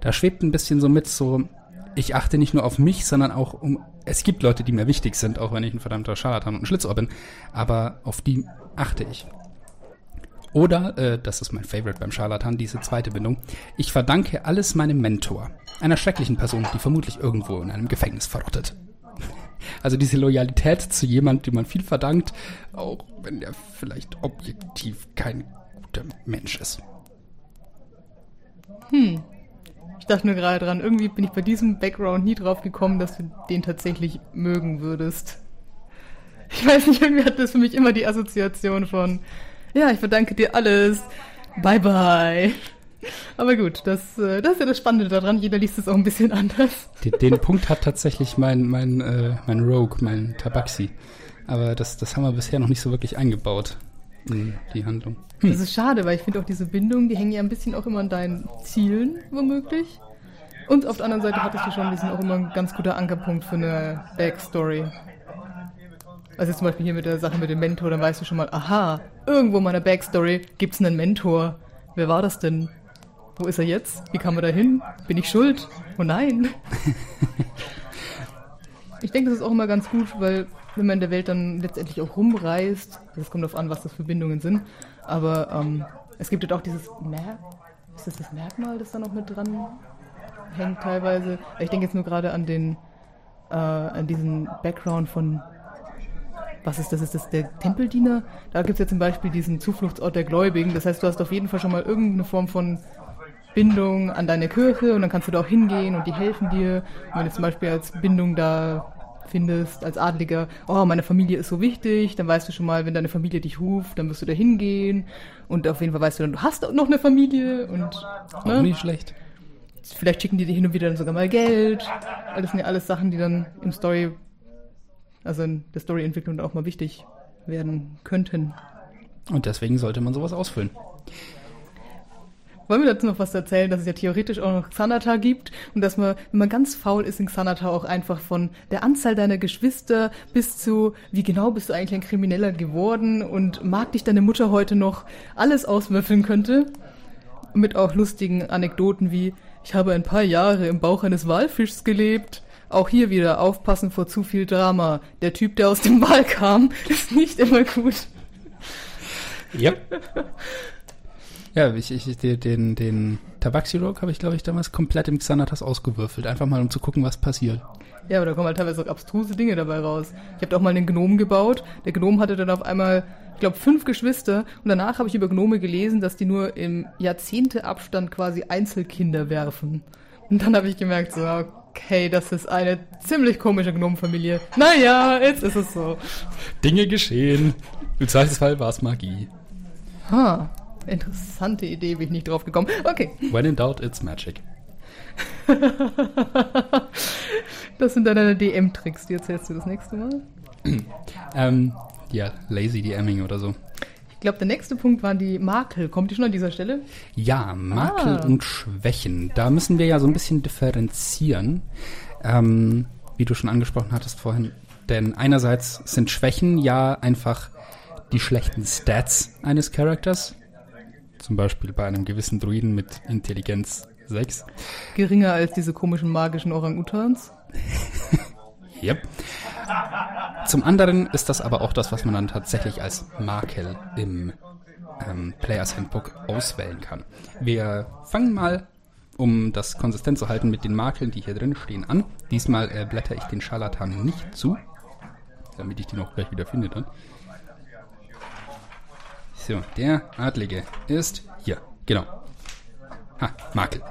Da schwebt ein bisschen so mit, so, ich achte nicht nur auf mich, sondern auch um, es gibt Leute, die mir wichtig sind, auch wenn ich ein verdammter Scharlatan und ein Schlitzohr bin, aber auf die achte ich. Oder, äh, das ist mein Favorite beim Scharlatan, diese zweite Bindung, ich verdanke alles meinem Mentor, einer schrecklichen Person, die vermutlich irgendwo in einem Gefängnis verrottet. <laughs> Also diese Loyalität zu jemandem, dem man viel verdankt, auch wenn der vielleicht objektiv kein guter Mensch ist. Hm. Ich dachte nur gerade dran, irgendwie bin ich bei diesem Background nie drauf gekommen, dass du den tatsächlich mögen würdest. Ich weiß nicht, irgendwie hat das für mich immer die Assoziation von, ja, ich verdanke dir alles. Bye bye. Aber gut, das, äh, das ist ja das Spannende daran. Jeder liest es auch ein bisschen anders. Den, den Punkt hat tatsächlich mein, mein, äh, mein Rogue, mein Tabaxi. Aber das, das haben wir bisher noch nicht so wirklich eingebaut in die Handlung. Hm. Das ist schade, weil ich finde auch diese Bindungen, die hängen ja ein bisschen auch immer an deinen Zielen, womöglich. Und auf der anderen Seite hattest du schon, die sind auch immer ein ganz guter Ankerpunkt für eine Backstory. Also zum Beispiel hier mit der Sache mit dem Mentor, dann weißt du schon mal, aha, irgendwo in meiner Backstory gibt es einen Mentor. Wer war das denn? Wo ist er jetzt? Wie kam er da hin? Bin ich schuld? Oh nein. <laughs> ich denke, das ist auch immer ganz gut, weil wenn man in der Welt dann letztendlich auch rumreist, das kommt darauf an, was das für Bindungen sind, aber ähm, es gibt halt auch dieses Mer ist das das Merkmal, das da noch mit dran hängt teilweise. Ich denke jetzt nur gerade an den äh, an diesen Background von was ist das? Ist das der Tempeldiener? Da gibt es ja zum Beispiel diesen Zufluchtsort der Gläubigen. Das heißt, du hast auf jeden Fall schon mal irgendeine Form von Bindung an deine Kirche und dann kannst du da auch hingehen und die helfen dir. Und wenn du zum Beispiel als Bindung da findest als Adliger, oh, meine Familie ist so wichtig, dann weißt du schon mal, wenn deine Familie dich ruft, dann wirst du da hingehen und auf jeden Fall weißt du dann, du hast noch eine Familie und auch ne? nicht schlecht. Vielleicht schicken die dir hin und wieder dann sogar mal Geld. Das sind ja alles Sachen, die dann im Story, also in der Storyentwicklung auch mal wichtig werden könnten. Und deswegen sollte man sowas ausfüllen. Wollen wir dazu noch was erzählen, dass es ja theoretisch auch noch Xanata gibt und dass man, wenn man ganz faul ist in Xanata, auch einfach von der Anzahl deiner Geschwister bis zu, wie genau bist du eigentlich ein Krimineller geworden und mag dich deine Mutter heute noch, alles auswürfeln könnte. Mit auch lustigen Anekdoten wie, ich habe ein paar Jahre im Bauch eines Walfischs gelebt. Auch hier wieder aufpassen vor zu viel Drama. Der Typ, der aus dem Wal kam, <laughs> ist nicht immer gut. Ja. Ja, ich, ich, den, den Tabaxi-Rock habe ich, glaube ich, damals komplett im Xanatas ausgewürfelt. Einfach mal, um zu gucken, was passiert. Ja, aber da kommen halt teilweise auch abstruse Dinge dabei raus. Ich habe auch mal einen Gnom gebaut. Der Gnom hatte dann auf einmal, ich glaube, fünf Geschwister. Und danach habe ich über Gnome gelesen, dass die nur im Jahrzehnteabstand quasi Einzelkinder werfen. Und dann habe ich gemerkt, so, okay, das ist eine ziemlich komische Gnomenfamilie. Naja, jetzt ist es so. Dinge geschehen. Im Zweifelsfall war es Magie. Ha. Interessante Idee, bin ich nicht drauf gekommen. Okay. When in doubt, it's magic. <laughs> das sind deine DM-Tricks, die erzählst du das nächste Mal. ähm, ja, lazy DMing oder so. Ich glaube, der nächste Punkt waren die Makel. Kommt die schon an dieser Stelle? Ja, Makel ah. und Schwächen. Da müssen wir ja so ein bisschen differenzieren. Ähm, wie du schon angesprochen hattest vorhin. Denn einerseits sind Schwächen ja einfach die schlechten Stats eines Charakters. Zum Beispiel bei einem gewissen Druiden mit Intelligenz 6. Geringer als diese komischen magischen Orang-Utans? <laughs> yep. Zum anderen ist das aber auch das, was man dann tatsächlich als Makel im ähm, Players Handbook auswählen kann. Wir fangen mal, um das konsistent zu halten, mit den Makeln, die hier drin stehen, an. Diesmal äh, blätter ich den Scharlatan nicht zu, damit ich die noch gleich wieder finde dann. So, der Adlige ist hier. Genau. Ha, Makel.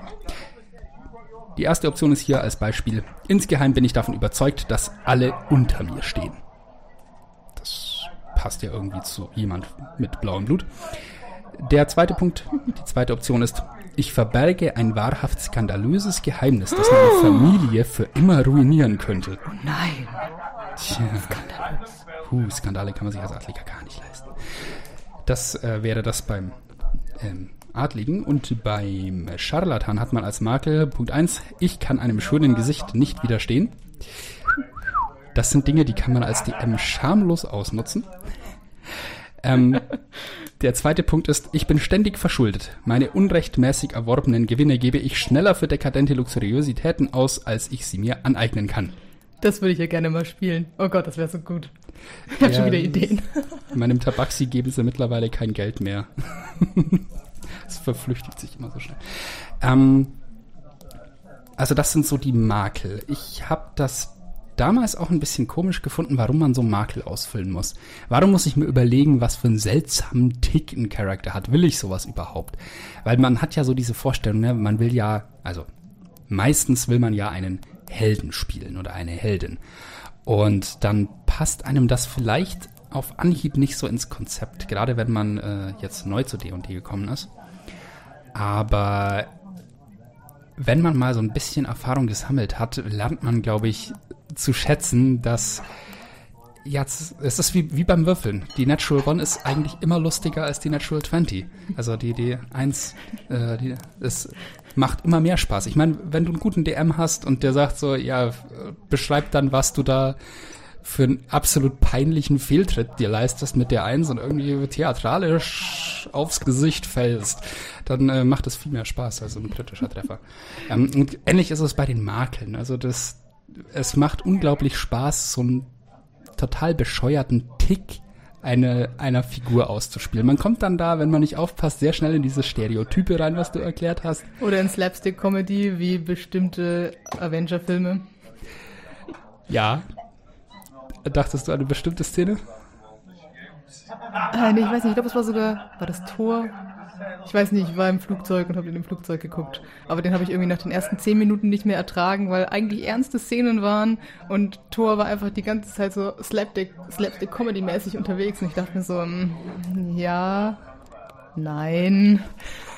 Die erste Option ist hier als Beispiel. Insgeheim bin ich davon überzeugt, dass alle unter mir stehen. Das passt ja irgendwie zu jemand mit blauem Blut. Der zweite Punkt, die zweite Option ist, ich verberge ein wahrhaft skandalöses Geheimnis, das meine <gasps> Familie für immer ruinieren könnte. Oh nein. Tja. Skandalös. Puh, Skandale kann man sich als Adliger gar nicht leisten. Das äh, wäre das beim ähm, Adligen. Und beim Scharlatan hat man als Makel Punkt 1, ich kann einem schönen Gesicht nicht widerstehen. Das sind Dinge, die kann man als DM schamlos ausnutzen. Ähm, der zweite Punkt ist, ich bin ständig verschuldet. Meine unrechtmäßig erworbenen Gewinne gebe ich schneller für dekadente Luxuriositäten aus, als ich sie mir aneignen kann. Das würde ich ja gerne mal spielen. Oh Gott, das wäre so gut. Ich habe ja, schon wieder Ideen. In meinem Tabaxi geben sie mittlerweile kein Geld mehr. <laughs> Es verflüchtigt sich immer so schnell. Ähm, also das sind so die Makel. Ich habe das damals auch ein bisschen komisch gefunden, warum man so Makel ausfüllen muss. Warum muss ich mir überlegen, was für einen seltsamen Tick ein Charakter hat? Will ich sowas überhaupt? Weil man hat ja so diese Vorstellung, ne? man will ja, also meistens will man ja einen Helden spielen oder eine Heldin. Und dann passt einem das vielleicht auf Anhieb nicht so ins Konzept, gerade wenn man äh, jetzt neu zu D&D gekommen ist. Aber wenn man mal so ein bisschen Erfahrung gesammelt hat, lernt man, glaube ich, zu schätzen, dass ja, es ist wie, wie beim Würfeln. Die Natural One ist eigentlich immer lustiger als die Natural 20. Also die, die 1, äh, die, es macht immer mehr Spaß. Ich meine, wenn du einen guten DM hast und der sagt so, ja, beschreib dann, was du da für einen absolut peinlichen Fehltritt dir leistest mit der Eins und irgendwie theatralisch aufs Gesicht fällst, dann äh, macht es viel mehr Spaß als ein kritischer Treffer. <laughs> ähm, und ähnlich ist es bei den Makeln. Also das, es macht unglaublich Spaß, so einen total bescheuerten Tick eine, einer Figur auszuspielen. Man kommt dann da, wenn man nicht aufpasst, sehr schnell in diese Stereotype rein, was du erklärt hast. Oder in Slapstick-Comedy wie bestimmte Avenger-Filme. Ja, Dachtest du an eine bestimmte Szene? Äh, nee, ich weiß nicht, ich glaube, es war sogar, war das Tor? ich weiß nicht, ich war im Flugzeug und habe in dem Flugzeug geguckt. Aber den habe ich irgendwie nach den ersten zehn Minuten nicht mehr ertragen, weil eigentlich ernste Szenen waren und Thor war einfach die ganze Zeit so Slapstick, Slapstick Comedy-mäßig unterwegs und ich dachte mir so, mm, ja, nein.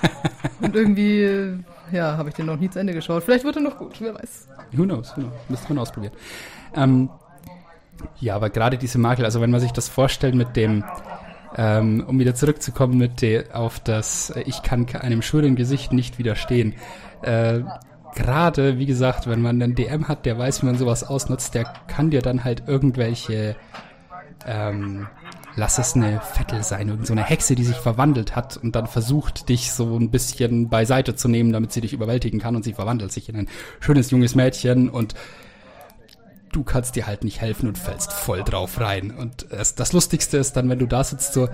<laughs> und irgendwie, ja, habe ich den noch nie zu Ende geschaut. Vielleicht wird er noch gut, wer weiß. Who knows, who knows. Müsste man ausprobieren. Ähm, ja, aber gerade diese Makel, also wenn man sich das vorstellt mit dem, ähm, um wieder zurückzukommen mit der, auf das, äh, ich kann einem schönen Gesicht nicht widerstehen. Äh, gerade, wie gesagt, wenn man einen DM hat, der weiß, wie man sowas ausnutzt, der kann dir dann halt irgendwelche, ähm, lass es eine Vettel sein, irgend so Hexe, die sich verwandelt hat und dann versucht, dich so ein bisschen beiseite zu nehmen, damit sie dich überwältigen kann und sie verwandelt sich in ein schönes junges Mädchen und du kannst dir halt nicht helfen und fällst voll drauf rein. Und das, das Lustigste ist dann, wenn du da sitzt, so,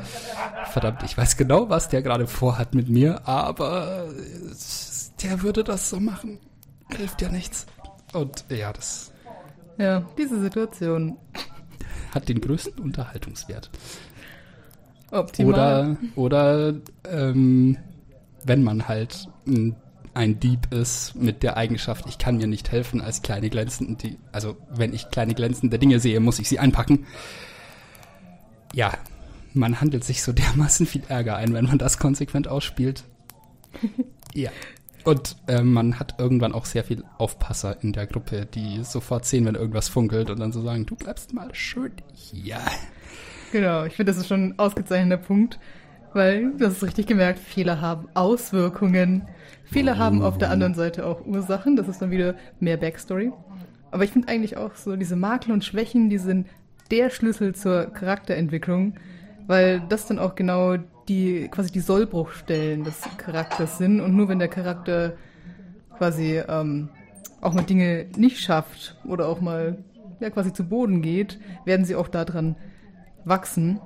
verdammt, ich weiß genau, was der gerade vorhat mit mir, aber der würde das so machen. Hilft ja nichts. Und ja, das. Ja, diese Situation. Hat den größten Unterhaltungswert. Optimal. Oder, oder ähm, wenn man halt ein ein Dieb ist mit der Eigenschaft, ich kann mir nicht helfen als kleine glänzende, also wenn ich kleine glänzende Dinge sehe, muss ich sie einpacken. Ja, man handelt sich so <laughs> dermaßen viel Ärger ein, wenn man das konsequent ausspielt. <laughs> ja. Und äh, man hat irgendwann auch sehr viel Aufpasser in der Gruppe, die sofort sehen, wenn irgendwas funkelt und dann so sagen, du bleibst mal schön hier. Genau, ich finde, das ist schon ein ausgezeichneter Punkt, weil du hast richtig gemerkt, Fehler haben Auswirkungen. Fehler haben auf der anderen Seite auch Ursachen. Das ist dann wieder mehr Backstory. Aber ich finde eigentlich auch so diese Makel und Schwächen, die sind der Schlüssel zur Charakterentwicklung, weil das dann auch genau die quasi die Sollbruchstellen des Charakters sind und nur wenn der Charakter quasi ähm, auch mal Dinge nicht schafft oder auch mal ja quasi zu Boden geht, werden sie auch daran wachsen.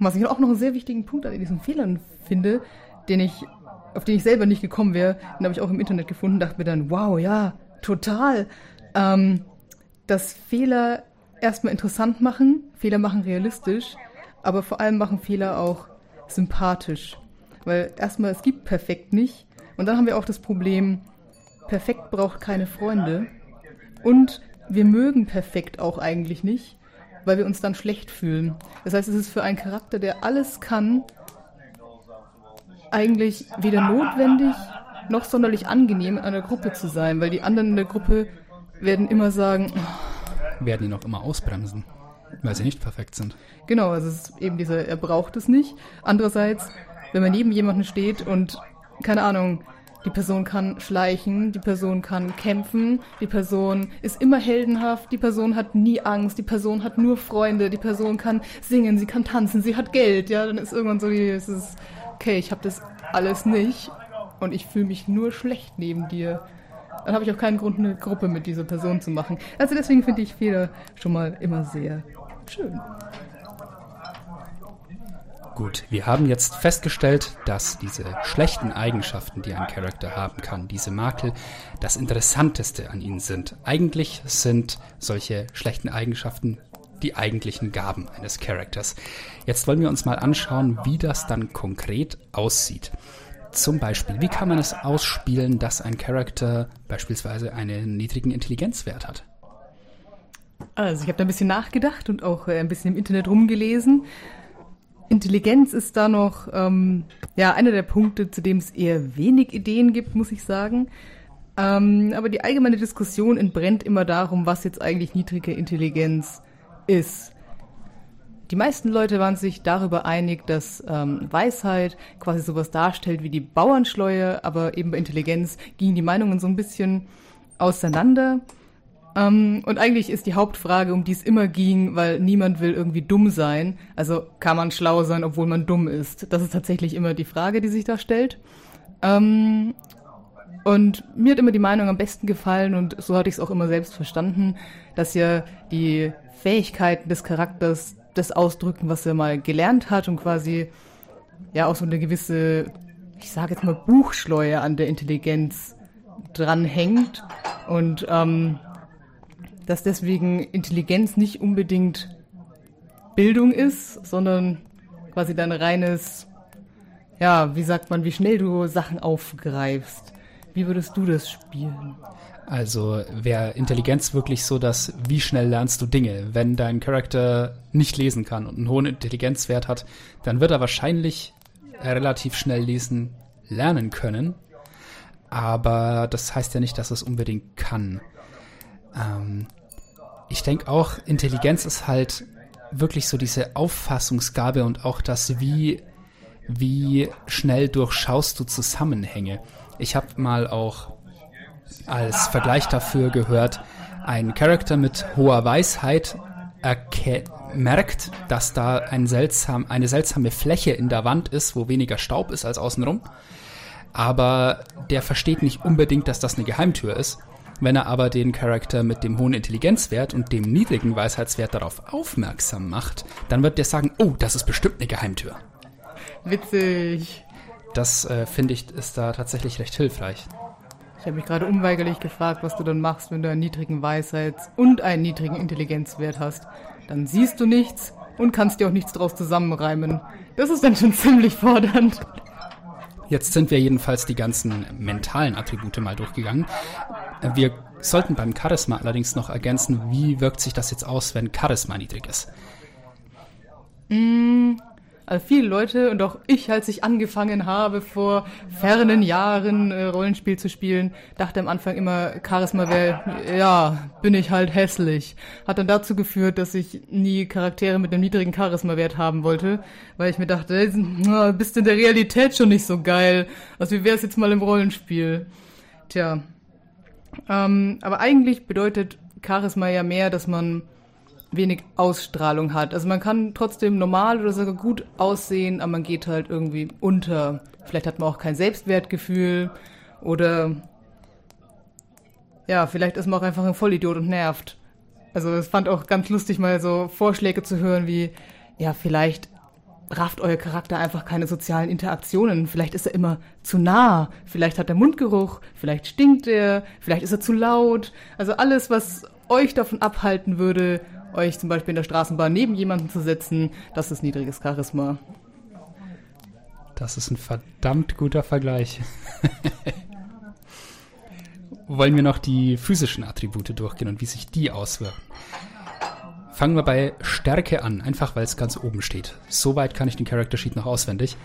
Was ich auch noch einen sehr wichtigen Punkt an diesen Fehlern finde, den ich auf den ich selber nicht gekommen wäre, den habe ich auch im Internet gefunden, dachte mir dann, wow, ja, total. Ähm, dass Fehler erstmal interessant machen, Fehler machen realistisch, aber vor allem machen Fehler auch sympathisch. Weil erstmal, es gibt perfekt nicht. Und dann haben wir auch das Problem, perfekt braucht keine Freunde. Und wir mögen perfekt auch eigentlich nicht, weil wir uns dann schlecht fühlen. Das heißt, es ist für einen Charakter, der alles kann, eigentlich weder notwendig noch sonderlich angenehm, in einer Gruppe zu sein, weil die anderen in der Gruppe werden immer sagen, oh. werden ihn auch immer ausbremsen, weil sie nicht perfekt sind. Genau, also es ist eben dieser, er braucht es nicht. Andererseits, wenn man neben jemanden steht und, keine Ahnung, die Person kann schleichen, die Person kann kämpfen, die Person ist immer heldenhaft, die Person hat nie Angst, die Person hat nur Freunde, die Person kann singen, sie kann tanzen, sie hat Geld, ja, dann ist irgendwann so es ist, okay, ich habe das alles nicht und ich fühle mich nur schlecht neben dir. Dann habe ich auch keinen Grund, eine Gruppe mit dieser Person zu machen. Also deswegen finde ich Fehler schon mal immer sehr schön. Gut, wir haben jetzt festgestellt, dass diese schlechten Eigenschaften, die ein Charakter haben kann, diese Makel, das Interessanteste an ihnen sind. Eigentlich sind solche schlechten Eigenschaften die eigentlichen Gaben eines Charakters. Jetzt wollen wir uns mal anschauen, wie das dann konkret aussieht. Zum Beispiel, wie kann man es ausspielen, dass ein Charakter beispielsweise einen niedrigen Intelligenzwert hat? Also ich habe da ein bisschen nachgedacht und auch äh, ein bisschen im Internet rumgelesen. Intelligenz ist da noch ähm, ja einer der Punkte, zu dem es eher wenig Ideen gibt, muss ich sagen. Ähm, aber die allgemeine Diskussion entbrennt immer darum, was jetzt eigentlich niedrige Intelligenz ist. Die meisten Leute waren sich darüber einig, dass ähm, Weisheit quasi sowas darstellt wie die Bauernschleue, aber eben bei Intelligenz gingen die Meinungen so ein bisschen auseinander. Ähm, und eigentlich ist die Hauptfrage, um die es immer ging, weil niemand will irgendwie dumm sein. Also kann man schlau sein, obwohl man dumm ist. Das ist tatsächlich immer die Frage, die sich da stellt. Ähm, und mir hat immer die Meinung am besten gefallen und so hatte ich es auch immer selbst verstanden, dass ja die Fähigkeiten des Charakters das ausdrücken, was er mal gelernt hat und quasi ja auch so eine gewisse, ich sage jetzt mal Buchschleue an der Intelligenz dranhängt und ähm, dass deswegen Intelligenz nicht unbedingt Bildung ist, sondern quasi dein reines ja, wie sagt man, wie schnell du Sachen aufgreifst. Wie würdest du das spielen? Also wäre Intelligenz wirklich so, dass wie schnell lernst du Dinge? Wenn dein Charakter nicht lesen kann und einen hohen Intelligenzwert hat, dann wird er wahrscheinlich relativ schnell lesen lernen können. Aber das heißt ja nicht, dass es unbedingt kann. Ähm, ich denke auch, Intelligenz ist halt wirklich so diese Auffassungsgabe und auch das, wie, wie schnell durchschaust du Zusammenhänge. Ich habe mal auch als Vergleich dafür gehört, ein Charakter mit hoher Weisheit merkt, dass da ein seltsam, eine seltsame Fläche in der Wand ist, wo weniger Staub ist als außenrum. Aber der versteht nicht unbedingt, dass das eine Geheimtür ist. Wenn er aber den Charakter mit dem hohen Intelligenzwert und dem niedrigen Weisheitswert darauf aufmerksam macht, dann wird der sagen, oh, das ist bestimmt eine Geheimtür. Witzig. Das äh, finde ich ist da tatsächlich recht hilfreich. Ich habe mich gerade unweigerlich gefragt, was du dann machst, wenn du einen niedrigen Weisheits- und einen niedrigen Intelligenzwert hast. Dann siehst du nichts und kannst dir auch nichts draus zusammenreimen. Das ist dann schon <laughs> ziemlich fordernd. Jetzt sind wir jedenfalls die ganzen mentalen Attribute mal durchgegangen. Wir sollten beim Charisma allerdings noch ergänzen, wie wirkt sich das jetzt aus, wenn Charisma niedrig ist? Mm, also viele Leute und auch ich, als ich angefangen habe, vor fernen Jahren äh, Rollenspiel zu spielen, dachte am Anfang immer, Charisma wäre, ja, bin ich halt hässlich. Hat dann dazu geführt, dass ich nie Charaktere mit einem niedrigen Charisma-Wert haben wollte, weil ich mir dachte, bist in der Realität schon nicht so geil. Also wie wäre es jetzt mal im Rollenspiel? Tja. Ähm, aber eigentlich bedeutet Charisma ja mehr, dass man wenig Ausstrahlung hat. Also man kann trotzdem normal oder sogar gut aussehen, aber man geht halt irgendwie unter. Vielleicht hat man auch kein Selbstwertgefühl oder ja, vielleicht ist man auch einfach ein Vollidiot und nervt. Also es fand auch ganz lustig, mal so Vorschläge zu hören wie, ja, vielleicht rafft euer Charakter einfach keine sozialen Interaktionen. Vielleicht ist er immer zu nah. Vielleicht hat er Mundgeruch. Vielleicht stinkt er. Vielleicht ist er zu laut. Also alles, was euch davon abhalten würde, euch zum Beispiel in der Straßenbahn neben jemanden zu setzen, das ist niedriges Charisma. Das ist ein verdammt guter Vergleich. <laughs> Wollen wir noch die physischen Attribute durchgehen und wie sich die auswirken? Fangen wir bei Stärke an, einfach weil es ganz oben steht. Soweit kann ich den Character Sheet noch auswendig.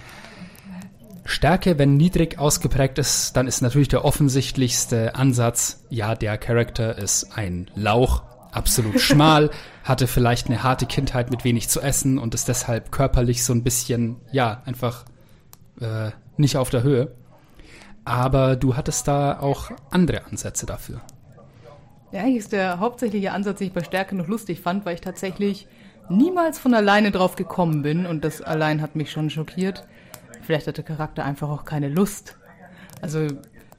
Stärke, wenn niedrig ausgeprägt ist, dann ist natürlich der offensichtlichste Ansatz, ja, der Charakter ist ein Lauch, absolut <laughs> schmal, hatte vielleicht eine harte Kindheit mit wenig zu essen und ist deshalb körperlich so ein bisschen, ja, einfach äh, nicht auf der Höhe. Aber du hattest da auch andere Ansätze dafür. Ja, eigentlich ist der hauptsächliche Ansatz, den ich bei Stärke noch lustig fand, weil ich tatsächlich niemals von alleine drauf gekommen bin und das allein hat mich schon schockiert. Vielleicht hat der Charakter einfach auch keine Lust. Also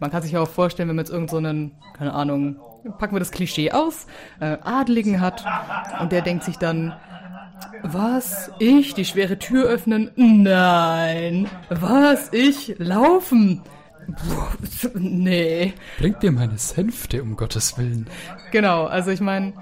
man kann sich ja auch vorstellen, wenn man jetzt irgendeinen, so keine Ahnung, packen wir das Klischee aus, äh, Adligen hat und der denkt sich dann, was? Ich die schwere Tür öffnen? Nein. Was? Ich laufen? Nee. Bringt dir meine Sänfte, um Gottes Willen. Genau, also ich meine,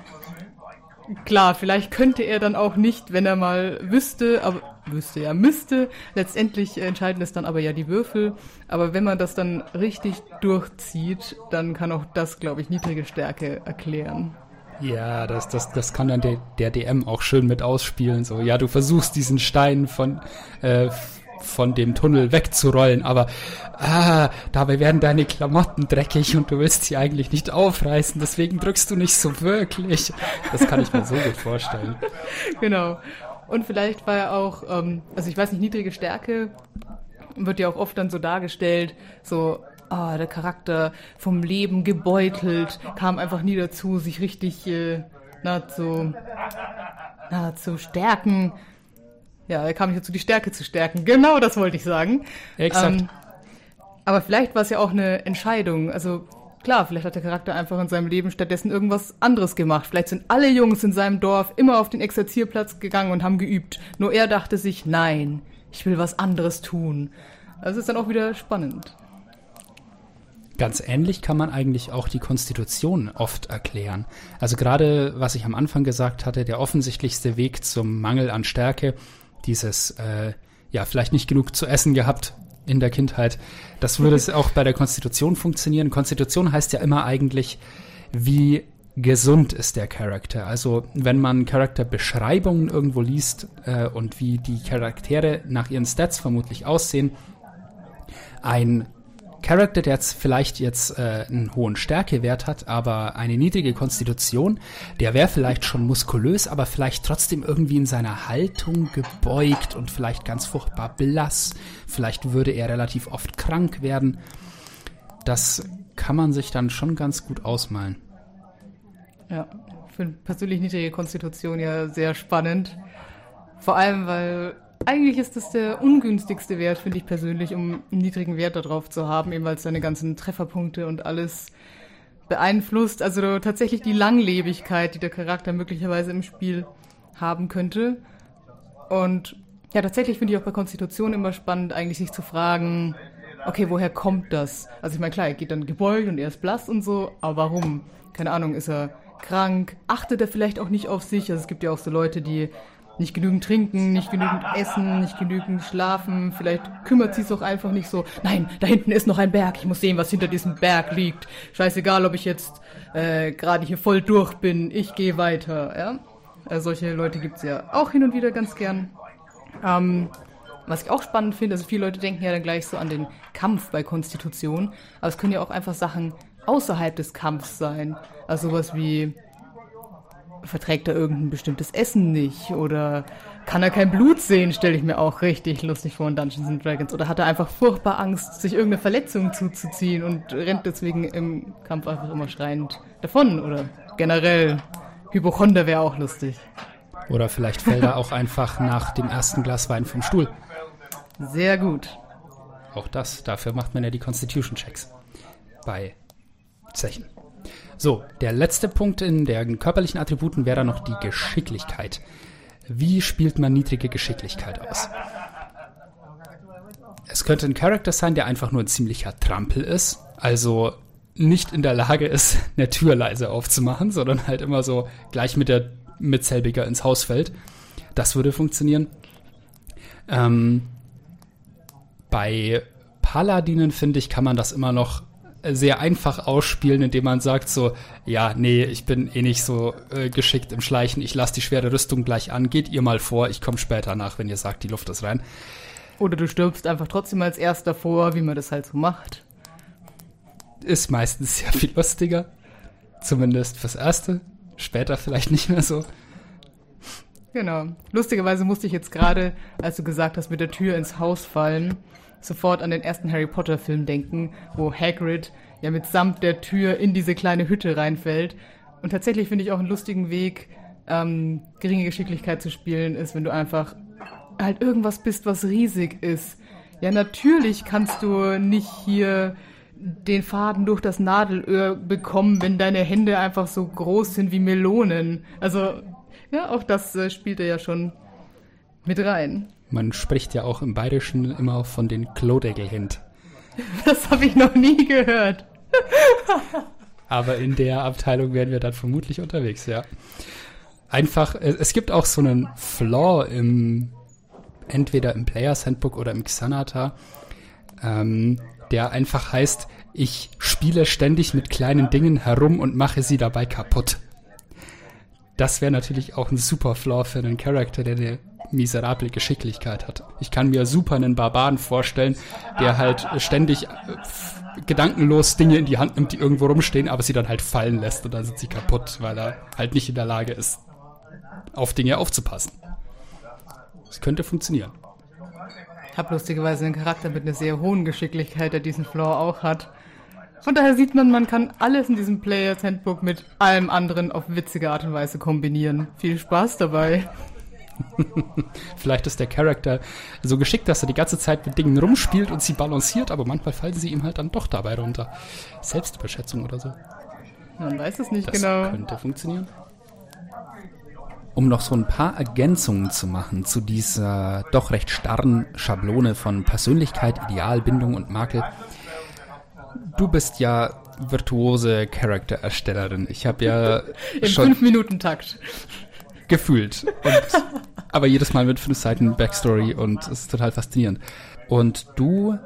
klar, vielleicht könnte er dann auch nicht, wenn er mal wüsste, aber wüsste ja, müsste. Letztendlich entscheiden es dann aber ja die Würfel. Aber wenn man das dann richtig durchzieht, dann kann auch das, glaube ich, niedrige Stärke erklären. Ja, das, das, das kann dann der, der DM auch schön mit ausspielen. So, ja, du versuchst diesen Stein von, äh, von dem Tunnel wegzurollen, aber ah, dabei werden deine Klamotten dreckig und du willst sie eigentlich nicht aufreißen, deswegen drückst du nicht so wirklich. Das kann ich mir so gut vorstellen. Genau. Und vielleicht war er auch, ähm, also ich weiß nicht, niedrige Stärke wird ja auch oft dann so dargestellt, so, ah, der Charakter vom Leben gebeutelt, kam einfach nie dazu, sich richtig äh, na, zu, na, zu stärken. Ja, er kam nicht dazu, die Stärke zu stärken. Genau das wollte ich sagen. Exakt. Ähm, aber vielleicht war es ja auch eine Entscheidung. Also Klar, vielleicht hat der Charakter einfach in seinem Leben stattdessen irgendwas anderes gemacht. Vielleicht sind alle Jungs in seinem Dorf immer auf den Exerzierplatz gegangen und haben geübt. Nur er dachte sich, nein, ich will was anderes tun. Also ist dann auch wieder spannend. Ganz ähnlich kann man eigentlich auch die Konstitution oft erklären. Also gerade, was ich am Anfang gesagt hatte, der offensichtlichste Weg zum Mangel an Stärke, dieses, äh, ja, vielleicht nicht genug zu essen gehabt in der Kindheit. Das würde es auch bei der Konstitution funktionieren. Konstitution heißt ja immer eigentlich, wie gesund ist der Charakter. Also wenn man Charakterbeschreibungen irgendwo liest äh, und wie die Charaktere nach ihren Stats vermutlich aussehen, ein Charakter, der jetzt vielleicht jetzt äh, einen hohen Stärkewert hat, aber eine niedrige Konstitution, der wäre vielleicht schon muskulös, aber vielleicht trotzdem irgendwie in seiner Haltung gebeugt und vielleicht ganz furchtbar blass. Vielleicht würde er relativ oft krank werden. Das kann man sich dann schon ganz gut ausmalen. Ja, für persönlich niedrige Konstitution ja sehr spannend. Vor allem, weil eigentlich ist das der ungünstigste Wert, finde ich persönlich, um einen niedrigen Wert darauf zu haben, eben weil es seine ganzen Trefferpunkte und alles beeinflusst. Also tatsächlich die Langlebigkeit, die der Charakter möglicherweise im Spiel haben könnte. Und ja, tatsächlich finde ich auch bei Konstitution immer spannend, eigentlich sich zu fragen, okay, woher kommt das? Also ich meine, klar, er geht dann gebeugt und er ist blass und so, aber warum? Keine Ahnung, ist er krank, achtet er vielleicht auch nicht auf sich. Also es gibt ja auch so Leute, die nicht genügend trinken, nicht genügend essen, nicht genügend schlafen. Vielleicht kümmert sie es auch einfach nicht so. Nein, da hinten ist noch ein Berg. Ich muss sehen, was hinter diesem Berg liegt. Scheißegal, ob ich jetzt äh, gerade hier voll durch bin. Ich gehe weiter. Ja, also solche Leute gibt's ja auch hin und wieder ganz gern. Ähm, was ich auch spannend finde, also viele Leute denken ja dann gleich so an den Kampf bei Konstitution, aber es können ja auch einfach Sachen außerhalb des Kampfs sein. Also sowas wie, verträgt er irgendein bestimmtes Essen nicht oder kann er kein Blut sehen, stelle ich mir auch richtig lustig vor in Dungeons and Dragons. Oder hat er einfach furchtbar Angst, sich irgendeine Verletzung zuzuziehen und rennt deswegen im Kampf einfach immer schreiend davon. Oder generell, Hypochonder wäre auch lustig. Oder vielleicht fällt er auch einfach nach dem ersten Glas Wein vom Stuhl. Sehr gut. Auch das, dafür macht man ja die Constitution Checks. Bei Zechen. So, der letzte Punkt in den körperlichen Attributen wäre dann noch die Geschicklichkeit. Wie spielt man niedrige Geschicklichkeit aus? Es könnte ein Charakter sein, der einfach nur ein ziemlicher Trampel ist, also nicht in der Lage ist, <laughs> eine Tür leise aufzumachen, sondern halt immer so gleich mit der Mitselbiger ins Haus fällt. Das würde funktionieren. Ähm, bei Paladinen, finde ich, kann man das immer noch sehr einfach ausspielen, indem man sagt so, ja, nee, ich bin eh nicht so äh, geschickt im Schleichen, ich lasse die schwere Rüstung gleich an, geht ihr mal vor, ich komme später nach, wenn ihr sagt, die Luft ist rein. Oder du stirbst einfach trotzdem als erster vor, wie man das halt so macht. Ist meistens sehr viel lustiger. Zumindest fürs Erste. Später vielleicht nicht mehr so. Genau. Lustigerweise musste ich jetzt gerade, als du gesagt hast, mit der Tür ins Haus fallen, sofort an den ersten Harry Potter Film denken, wo Hagrid ja mitsamt der Tür in diese kleine Hütte reinfällt. Und tatsächlich finde ich auch einen lustigen Weg, ähm, geringe Geschicklichkeit zu spielen, ist, wenn du einfach halt irgendwas bist, was riesig ist. Ja, natürlich kannst du nicht hier den Faden durch das Nadelöhr bekommen, wenn deine Hände einfach so groß sind wie Melonen. Also, ja, auch das äh, spielt er ja schon mit rein. Man spricht ja auch im Bayerischen immer von den Klodeckelhänd. Das habe ich noch nie gehört. Aber in der Abteilung werden wir dann vermutlich unterwegs, ja. Einfach, es gibt auch so einen Flaw im, entweder im Players Handbook oder im Xanata, ähm, der einfach heißt, ich spiele ständig mit kleinen Dingen herum und mache sie dabei kaputt. Das wäre natürlich auch ein super Flaw für einen Charakter, der eine miserable Geschicklichkeit hat. Ich kann mir super einen Barbaren vorstellen, der halt ständig äh, gedankenlos Dinge in die Hand nimmt, die irgendwo rumstehen, aber sie dann halt fallen lässt und dann sind sie kaputt, weil er halt nicht in der Lage ist, auf Dinge aufzupassen. Das könnte funktionieren. Ich habe lustigerweise einen Charakter mit einer sehr hohen Geschicklichkeit, der diesen Floor auch hat. Von daher sieht man, man kann alles in diesem Players Handbook mit allem anderen auf witzige Art und Weise kombinieren. Viel Spaß dabei. <laughs> Vielleicht ist der Charakter so geschickt, dass er die ganze Zeit mit Dingen rumspielt und sie balanciert, aber manchmal fallen sie ihm halt dann doch dabei runter. Selbstüberschätzung oder so. Man weiß es nicht das genau. Könnte funktionieren. Um noch so ein paar Ergänzungen zu machen zu dieser doch recht starren Schablone von Persönlichkeit, Ideal, Bindung und Makel. Du bist ja virtuose Charaktererstellerin. Ich habe ja <laughs> im fünf Minuten Takt gefühlt. Und Aber jedes Mal mit fünf Seiten Backstory und es ist total faszinierend. Und du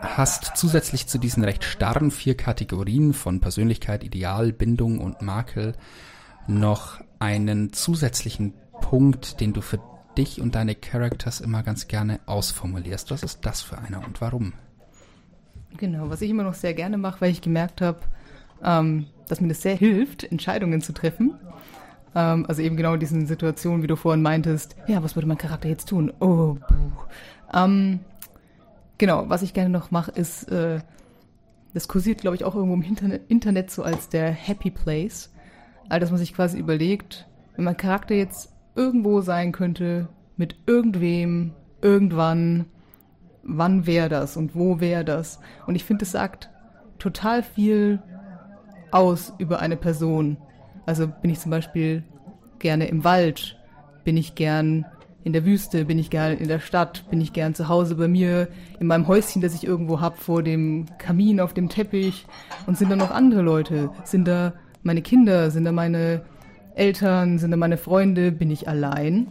hast zusätzlich zu diesen recht starren vier Kategorien von Persönlichkeit, Ideal, Bindung und Makel noch einen zusätzlichen Punkt, den du für dich und deine Characters immer ganz gerne ausformulierst. Was ist das für einer und warum? Genau, was ich immer noch sehr gerne mache, weil ich gemerkt habe, ähm, dass mir das sehr hilft, Entscheidungen zu treffen. Ähm, also eben genau in diesen Situationen, wie du vorhin meintest, ja, was würde mein Charakter jetzt tun? Oh. Ähm, genau, was ich gerne noch mache, ist, äh, das kursiert, glaube ich, auch irgendwo im Internet, Internet so als der Happy Place. Also, dass man sich quasi überlegt, wenn mein Charakter jetzt irgendwo sein könnte, mit irgendwem, irgendwann, wann wäre das und wo wäre das? Und ich finde, es sagt total viel aus über eine Person. Also bin ich zum Beispiel gerne im Wald, bin ich gern in der Wüste, bin ich gern in der Stadt, bin ich gern zu Hause bei mir, in meinem Häuschen, das ich irgendwo hab, vor dem Kamin, auf dem Teppich. Und sind da noch andere Leute? Sind da meine Kinder? Sind da meine Eltern? Sind da meine Freunde? Bin ich allein?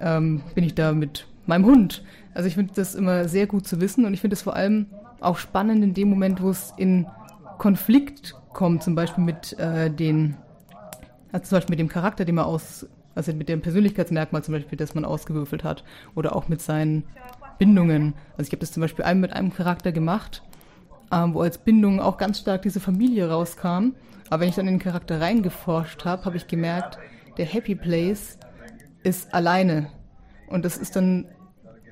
Ähm, bin ich da mit meinem Hund? Also ich finde das immer sehr gut zu wissen und ich finde es vor allem auch spannend in dem Moment, wo es in Konflikt kommt, zum Beispiel mit äh, den, also zum Beispiel mit dem Charakter, den man aus, also mit dem Persönlichkeitsmerkmal zum Beispiel, das man ausgewürfelt hat, oder auch mit seinen Bindungen. Also ich habe das zum Beispiel mit einem Charakter gemacht, ähm, wo als Bindung auch ganz stark diese Familie rauskam. Aber wenn ich dann in den Charakter reingeforscht habe, habe ich gemerkt, der Happy Place ist alleine. Und das ist dann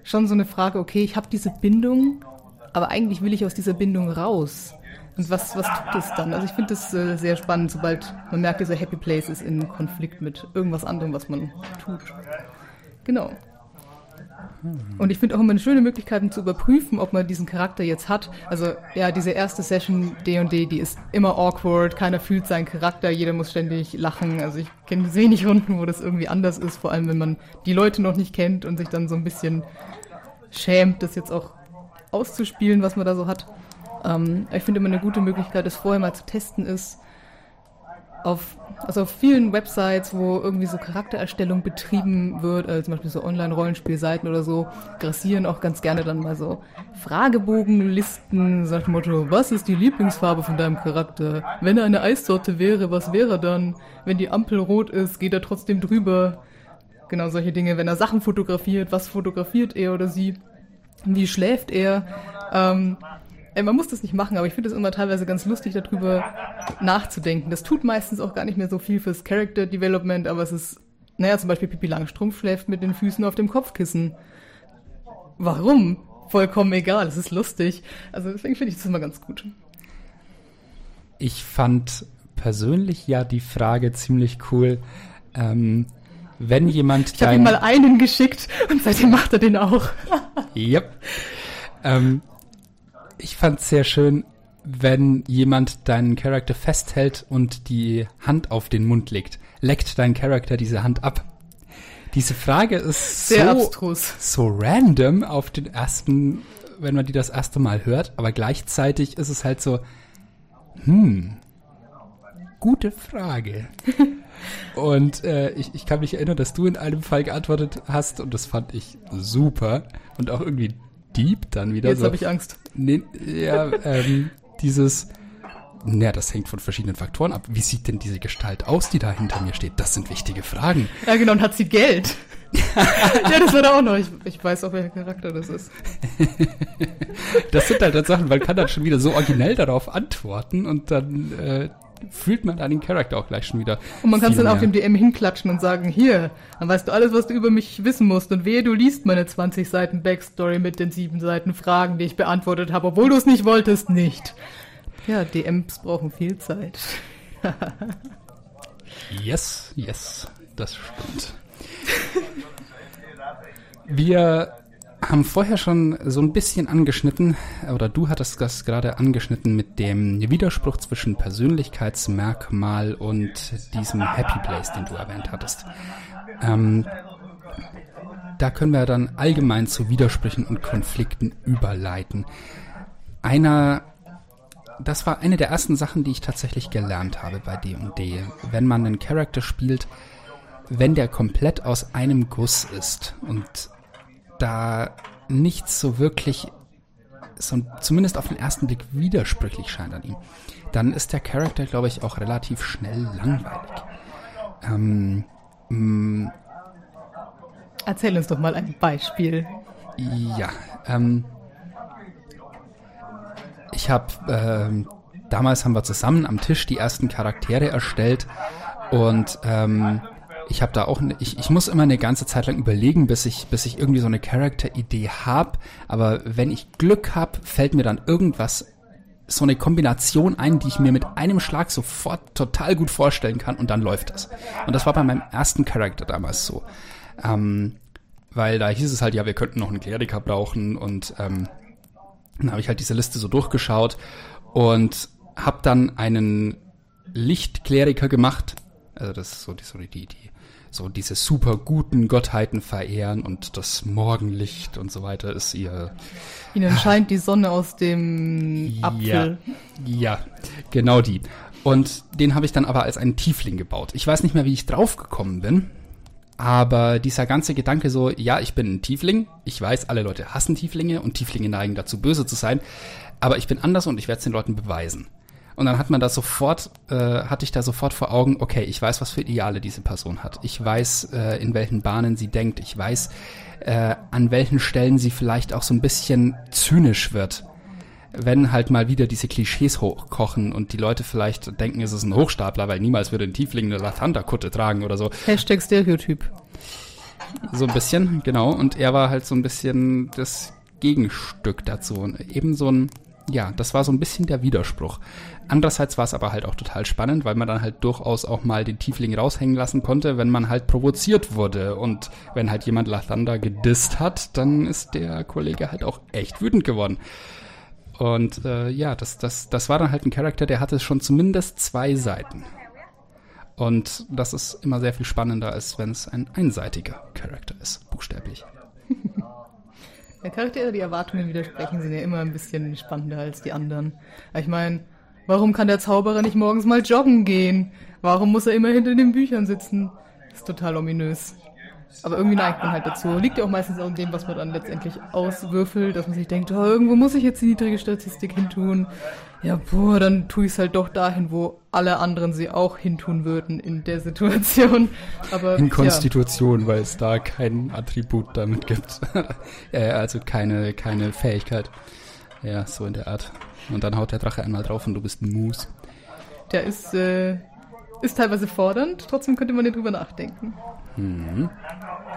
schon so eine Frage, okay, ich habe diese Bindung, aber eigentlich will ich aus dieser Bindung raus. Und was, was tut es dann? Also ich finde das äh, sehr spannend, sobald man merkt, dieser Happy Place ist in Konflikt mit irgendwas anderem, was man tut. Genau. Und ich finde auch immer eine schöne Möglichkeit, um zu überprüfen, ob man diesen Charakter jetzt hat. Also ja, diese erste Session D&D, die ist immer awkward, keiner fühlt seinen Charakter, jeder muss ständig lachen. Also ich kenne wenig Runden, wo das irgendwie anders ist, vor allem wenn man die Leute noch nicht kennt und sich dann so ein bisschen schämt, das jetzt auch auszuspielen, was man da so hat. Ähm, ich finde immer eine gute Möglichkeit, das vorher mal zu testen ist, auf, also auf vielen Websites, wo irgendwie so Charaktererstellung betrieben wird, also zum Beispiel so Online-Rollenspielseiten oder so, grassieren auch ganz gerne dann mal so Fragebogenlisten, sagt Motto, was ist die Lieblingsfarbe von deinem Charakter? Wenn er eine Eissorte wäre, was wäre er dann? Wenn die Ampel rot ist, geht er trotzdem drüber. Genau solche Dinge. Wenn er Sachen fotografiert, was fotografiert er oder sie? Wie schläft er? Ähm, Ey, man muss das nicht machen, aber ich finde es immer teilweise ganz lustig, darüber nachzudenken. Das tut meistens auch gar nicht mehr so viel fürs Character Development, aber es ist, naja, zum Beispiel Pippi Langstrumpf schläft mit den Füßen auf dem Kopfkissen. Warum? Vollkommen egal, es ist lustig. Also deswegen finde ich das immer ganz gut. Ich fand persönlich ja die Frage ziemlich cool. Ähm, wenn jemand Ich habe ihm mal einen geschickt und seitdem macht er den auch. yep. Ähm, ich fand es sehr schön, wenn jemand deinen Charakter festhält und die Hand auf den Mund legt. Leckt dein Charakter diese Hand ab? Diese Frage ist Sehr so, abstrus. so random auf den ersten, wenn man die das erste Mal hört, aber gleichzeitig ist es halt so, hm, gute Frage. <laughs> und äh, ich, ich kann mich erinnern, dass du in einem Fall geantwortet hast und das fand ich super und auch irgendwie deep dann wieder. Jetzt so. habe ich Angst. Nee, ja, ähm, dieses, naja, das hängt von verschiedenen Faktoren ab. Wie sieht denn diese Gestalt aus, die da hinter mir steht? Das sind wichtige Fragen. Ja, genau, und hat sie Geld? <laughs> ja, das wird auch noch. Ich, ich weiß auch, welcher Charakter das ist. Das sind halt dann Sachen, man kann dann schon wieder so originell darauf antworten und dann äh, fühlt man einen Charakter auch gleich schon wieder. Und man kann es dann auf mehr. dem DM hinklatschen und sagen, hier, dann weißt du alles, was du über mich wissen musst. Und wehe, du liest meine 20 Seiten Backstory mit den sieben Seiten Fragen, die ich beantwortet habe, obwohl du es nicht wolltest, nicht. Ja, DMs brauchen viel Zeit. <laughs> Yes, yes, das stimmt. Wir haben vorher schon so ein bisschen angeschnitten, oder du hattest das gerade angeschnitten mit dem Widerspruch zwischen Persönlichkeitsmerkmal und diesem Happy Place, den du erwähnt hattest. Ähm, da können wir dann allgemein zu Widersprüchen und Konflikten überleiten. Einer das war eine der ersten Sachen, die ich tatsächlich gelernt habe bei D&D. Wenn man einen Charakter spielt, wenn der komplett aus einem Guss ist und da nichts so wirklich, so zumindest auf den ersten Blick widersprüchlich scheint an ihm, dann ist der Charakter, glaube ich, auch relativ schnell langweilig. Ähm, mh, mm, Erzähl uns doch mal ein Beispiel. Ja, ähm, ich habe ähm, damals haben wir zusammen am Tisch die ersten Charaktere erstellt und ähm, ich habe da auch, ne, ich, ich muss immer eine ganze Zeit lang überlegen, bis ich, bis ich irgendwie so eine Charakteridee habe. Aber wenn ich Glück habe, fällt mir dann irgendwas, so eine Kombination ein, die ich mir mit einem Schlag sofort total gut vorstellen kann und dann läuft das. Und das war bei meinem ersten Charakter damals so. Ähm, weil da hieß es halt, ja, wir könnten noch einen Kleriker brauchen und ähm, dann habe ich halt diese Liste so durchgeschaut und habe dann einen Lichtkleriker gemacht. Also das ist so die, so die, die so diese super guten Gottheiten verehren und das Morgenlicht und so weiter ist ihr. Ihnen scheint die Sonne aus dem Apfel. Ja, ja genau die. Und den habe ich dann aber als einen Tiefling gebaut. Ich weiß nicht mehr, wie ich draufgekommen bin. Aber dieser ganze Gedanke so, ja, ich bin ein Tiefling. Ich weiß, alle Leute hassen Tieflinge und Tieflinge neigen dazu, böse zu sein. Aber ich bin anders und ich werde es den Leuten beweisen. Und dann hat man da sofort, äh, hatte ich da sofort vor Augen, okay, ich weiß, was für Ideale diese Person hat. Ich weiß, äh, in welchen Bahnen sie denkt. Ich weiß, äh, an welchen Stellen sie vielleicht auch so ein bisschen zynisch wird. Wenn halt mal wieder diese Klischees hochkochen und die Leute vielleicht denken, es ist ein Hochstapler, weil niemals würde ein Tiefling eine Latanda-Kutte tragen oder so. Hashtag Stereotyp. So ein bisschen, genau. Und er war halt so ein bisschen das Gegenstück dazu. Und eben so ein, ja, das war so ein bisschen der Widerspruch. Andererseits war es aber halt auch total spannend, weil man dann halt durchaus auch mal den Tiefling raushängen lassen konnte, wenn man halt provoziert wurde. Und wenn halt jemand Lathander gedisst hat, dann ist der Kollege halt auch echt wütend geworden. Und äh, ja, das, das, das war dann halt ein Charakter, der hatte schon zumindest zwei Seiten. Und das ist immer sehr viel spannender, als wenn es ein einseitiger Charakter ist, buchstäblich. <laughs> Der Charaktere, die Erwartungen widersprechen, sind ja immer ein bisschen spannender als die anderen. Ich meine, Warum kann der Zauberer nicht morgens mal joggen gehen? Warum muss er immer hinter den Büchern sitzen? Das ist total ominös. Aber irgendwie neigt man halt dazu. Liegt ja auch meistens an dem, was man dann letztendlich auswürfelt, dass man sich denkt, oh, irgendwo muss ich jetzt die niedrige Statistik hintun. Ja, boah, dann tue ich es halt doch dahin, wo alle anderen sie auch hintun würden in der Situation. Aber, in Konstitution, ja. weil es da kein Attribut damit gibt. <laughs> äh, also keine, keine Fähigkeit. Ja, so in der Art. Und dann haut der Drache einmal drauf und du bist ein Moose. Der ist, äh, ist teilweise fordernd, trotzdem könnte man drüber nachdenken. Mhm.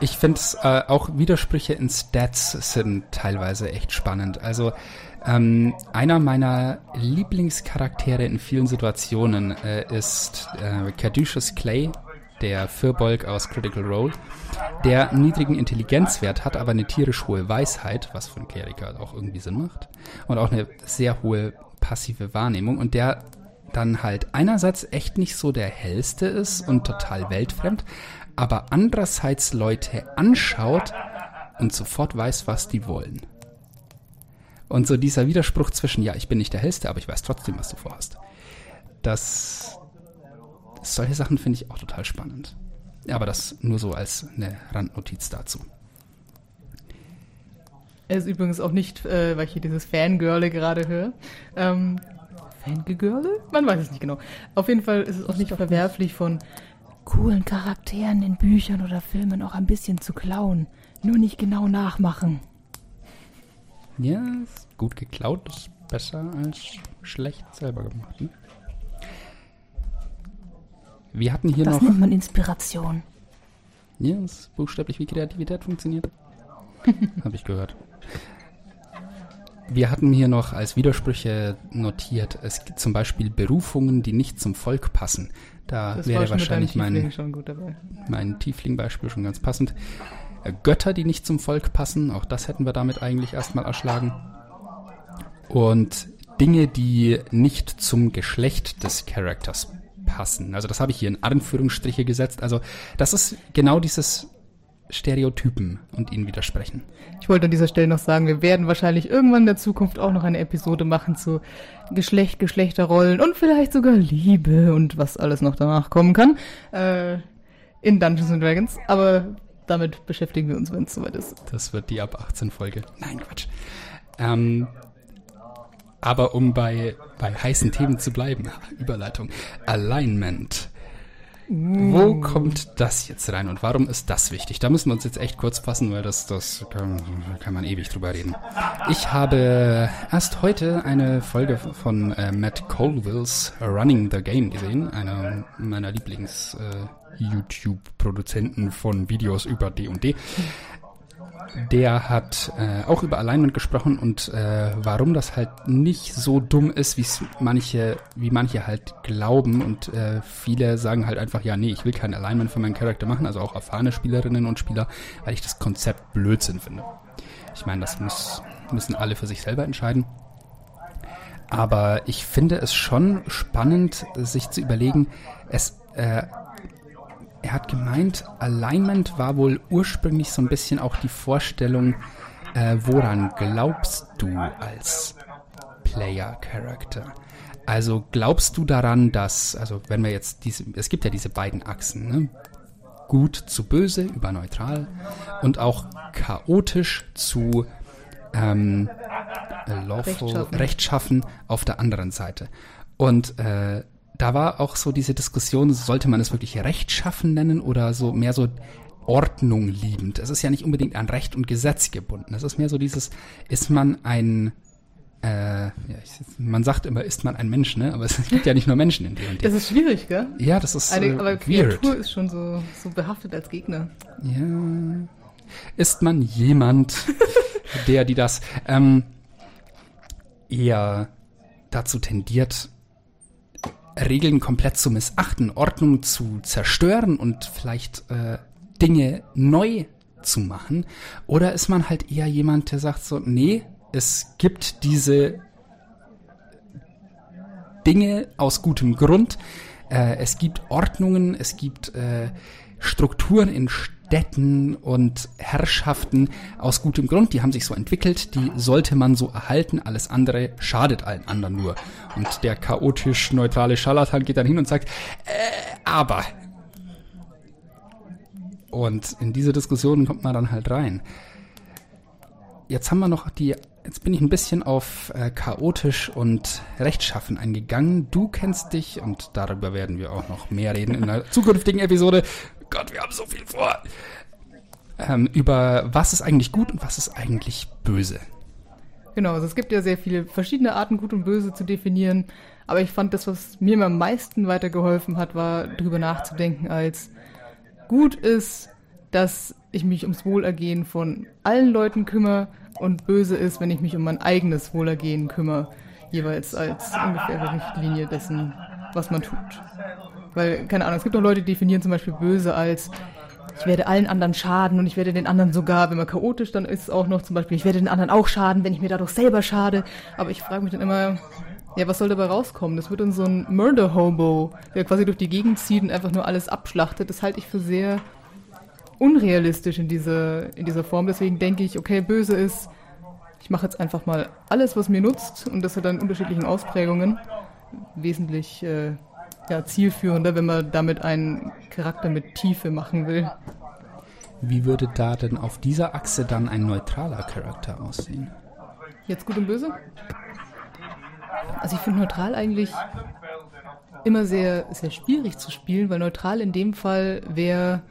Ich finde es äh, auch Widersprüche in Stats sind teilweise echt spannend. Also ähm, einer meiner Lieblingscharaktere in vielen Situationen äh, ist äh, Caduceus Clay, der Firbolg aus Critical Role, der niedrigen Intelligenzwert hat, aber eine tierisch hohe Weisheit, was von Kleriker auch irgendwie Sinn macht, und auch eine sehr hohe passive Wahrnehmung und der dann halt einerseits echt nicht so der hellste ist und total weltfremd, aber andererseits Leute anschaut und sofort weiß, was die wollen. Und so dieser Widerspruch zwischen, ja, ich bin nicht der hellste, aber ich weiß trotzdem, was du vorhast. Das, solche Sachen finde ich auch total spannend. Aber das nur so als eine Randnotiz dazu. Er ist übrigens auch nicht, äh, weil ich hier dieses Fangirle gerade höre. Ähm, Fangirle? Man weiß es nicht genau. Auf jeden Fall ist es auch nicht verwerflich von coolen Charakteren in Büchern oder Filmen auch ein bisschen zu klauen. Nur nicht genau nachmachen. Ja, gut geklaut ist besser als schlecht selber gemacht. Ne? Wir hatten hier das noch. Das nennt man Inspiration. Ja, das ist buchstäblich wie Kreativität funktioniert. <laughs> Habe ich gehört. Wir hatten hier noch als Widersprüche notiert, es gibt zum Beispiel Berufungen, die nicht zum Volk passen. Da das wäre wahrscheinlich mein, mein Tiefling-Beispiel schon ganz passend. Götter, die nicht zum Volk passen, auch das hätten wir damit eigentlich erstmal erschlagen. Und Dinge, die nicht zum Geschlecht des Charakters passen. Also das habe ich hier in Anführungsstriche gesetzt. Also das ist genau dieses Stereotypen und ihnen widersprechen. Ich wollte an dieser Stelle noch sagen, wir werden wahrscheinlich irgendwann in der Zukunft auch noch eine Episode machen zu Geschlecht, Geschlechterrollen und vielleicht sogar Liebe und was alles noch danach kommen kann. Äh, in Dungeons and Dragons, aber damit beschäftigen wir uns, wenn es soweit ist. Das wird die ab 18 Folge. Nein, Quatsch. Ähm, aber um bei, bei heißen Themen zu bleiben, <laughs> Überleitung, Alignment. Wo kommt das jetzt rein und warum ist das wichtig? Da müssen wir uns jetzt echt kurz fassen, weil das, das kann, kann man ewig drüber reden. Ich habe erst heute eine Folge von äh, Matt Colvilles Running the Game gesehen, einer meiner Lieblings äh, YouTube-Produzenten von Videos über D&D. Der hat äh, auch über Alignment gesprochen und äh, warum das halt nicht so dumm ist, wie manche, wie manche halt glauben und äh, viele sagen halt einfach, ja, nee, ich will kein Alignment für meinen Charakter machen, also auch erfahrene Spielerinnen und Spieler, weil ich das Konzept Blödsinn finde. Ich meine, das muss, müssen alle für sich selber entscheiden. Aber ich finde es schon spannend, sich zu überlegen, es äh, er hat gemeint, Alignment war wohl ursprünglich so ein bisschen auch die Vorstellung, äh, woran glaubst du als Player-Character? Also glaubst du daran, dass, also wenn wir jetzt diese, es gibt ja diese beiden Achsen, ne? gut zu böse über neutral und auch chaotisch zu ähm, lawful, rechtschaffen. rechtschaffen auf der anderen Seite. Und äh, da war auch so diese Diskussion, sollte man es wirklich rechtschaffen nennen oder so mehr so Ordnung liebend. Es ist ja nicht unbedingt an Recht und Gesetz gebunden. Es ist mehr so dieses, ist man ein äh, ja, ich, man sagt immer, ist man ein Mensch, ne? Aber es <laughs> gibt ja nicht nur Menschen in D&D. Das ist schwierig, gell? Ja, das ist Eine, äh, aber Kreatur weird. ist schon so, so behaftet als Gegner. Ja. Ist man jemand, der, die das ähm, eher dazu tendiert, Regeln komplett zu missachten, Ordnung zu zerstören und vielleicht äh, Dinge neu zu machen? Oder ist man halt eher jemand, der sagt so, nee, es gibt diese Dinge aus gutem Grund, äh, es gibt Ordnungen, es gibt äh, Strukturen in Städten und Herrschaften aus gutem Grund. Die haben sich so entwickelt, die sollte man so erhalten. Alles andere schadet allen anderen nur. Und der chaotisch neutrale Scharlatan geht dann hin und sagt, äh, aber. Und in diese Diskussion kommt man dann halt rein. Jetzt haben wir noch die Jetzt bin ich ein bisschen auf äh, chaotisch und rechtschaffen eingegangen. Du kennst dich und darüber werden wir auch noch mehr reden in einer <laughs> zukünftigen Episode. Gott, wir haben so viel vor. Ähm, über was ist eigentlich gut und was ist eigentlich böse. Genau, also es gibt ja sehr viele verschiedene Arten, gut und böse zu definieren. Aber ich fand, das, was mir am meisten weitergeholfen hat, war darüber nachzudenken, als gut ist, dass ich mich ums Wohlergehen von allen Leuten kümmere und böse ist, wenn ich mich um mein eigenes Wohlergehen kümmere, jeweils als ungefähre Richtlinie dessen, was man tut. Weil, keine Ahnung, es gibt auch Leute, die definieren zum Beispiel böse als ich werde allen anderen schaden und ich werde den anderen sogar, wenn man chaotisch, dann ist auch noch zum Beispiel, ich werde den anderen auch schaden, wenn ich mir dadurch selber schade. Aber ich frage mich dann immer, ja, was soll dabei rauskommen? Das wird dann so ein Murder-Hobo, der quasi durch die Gegend zieht und einfach nur alles abschlachtet. Das halte ich für sehr unrealistisch in dieser, in dieser Form. Deswegen denke ich, okay, böse ist, ich mache jetzt einfach mal alles, was mir nutzt und das hat dann unterschiedlichen Ausprägungen. Wesentlich äh, ja, zielführender, wenn man damit einen Charakter mit Tiefe machen will. Wie würde da denn auf dieser Achse dann ein neutraler Charakter aussehen? Jetzt gut und böse? Also ich finde neutral eigentlich immer sehr, sehr schwierig zu spielen, weil neutral in dem Fall wäre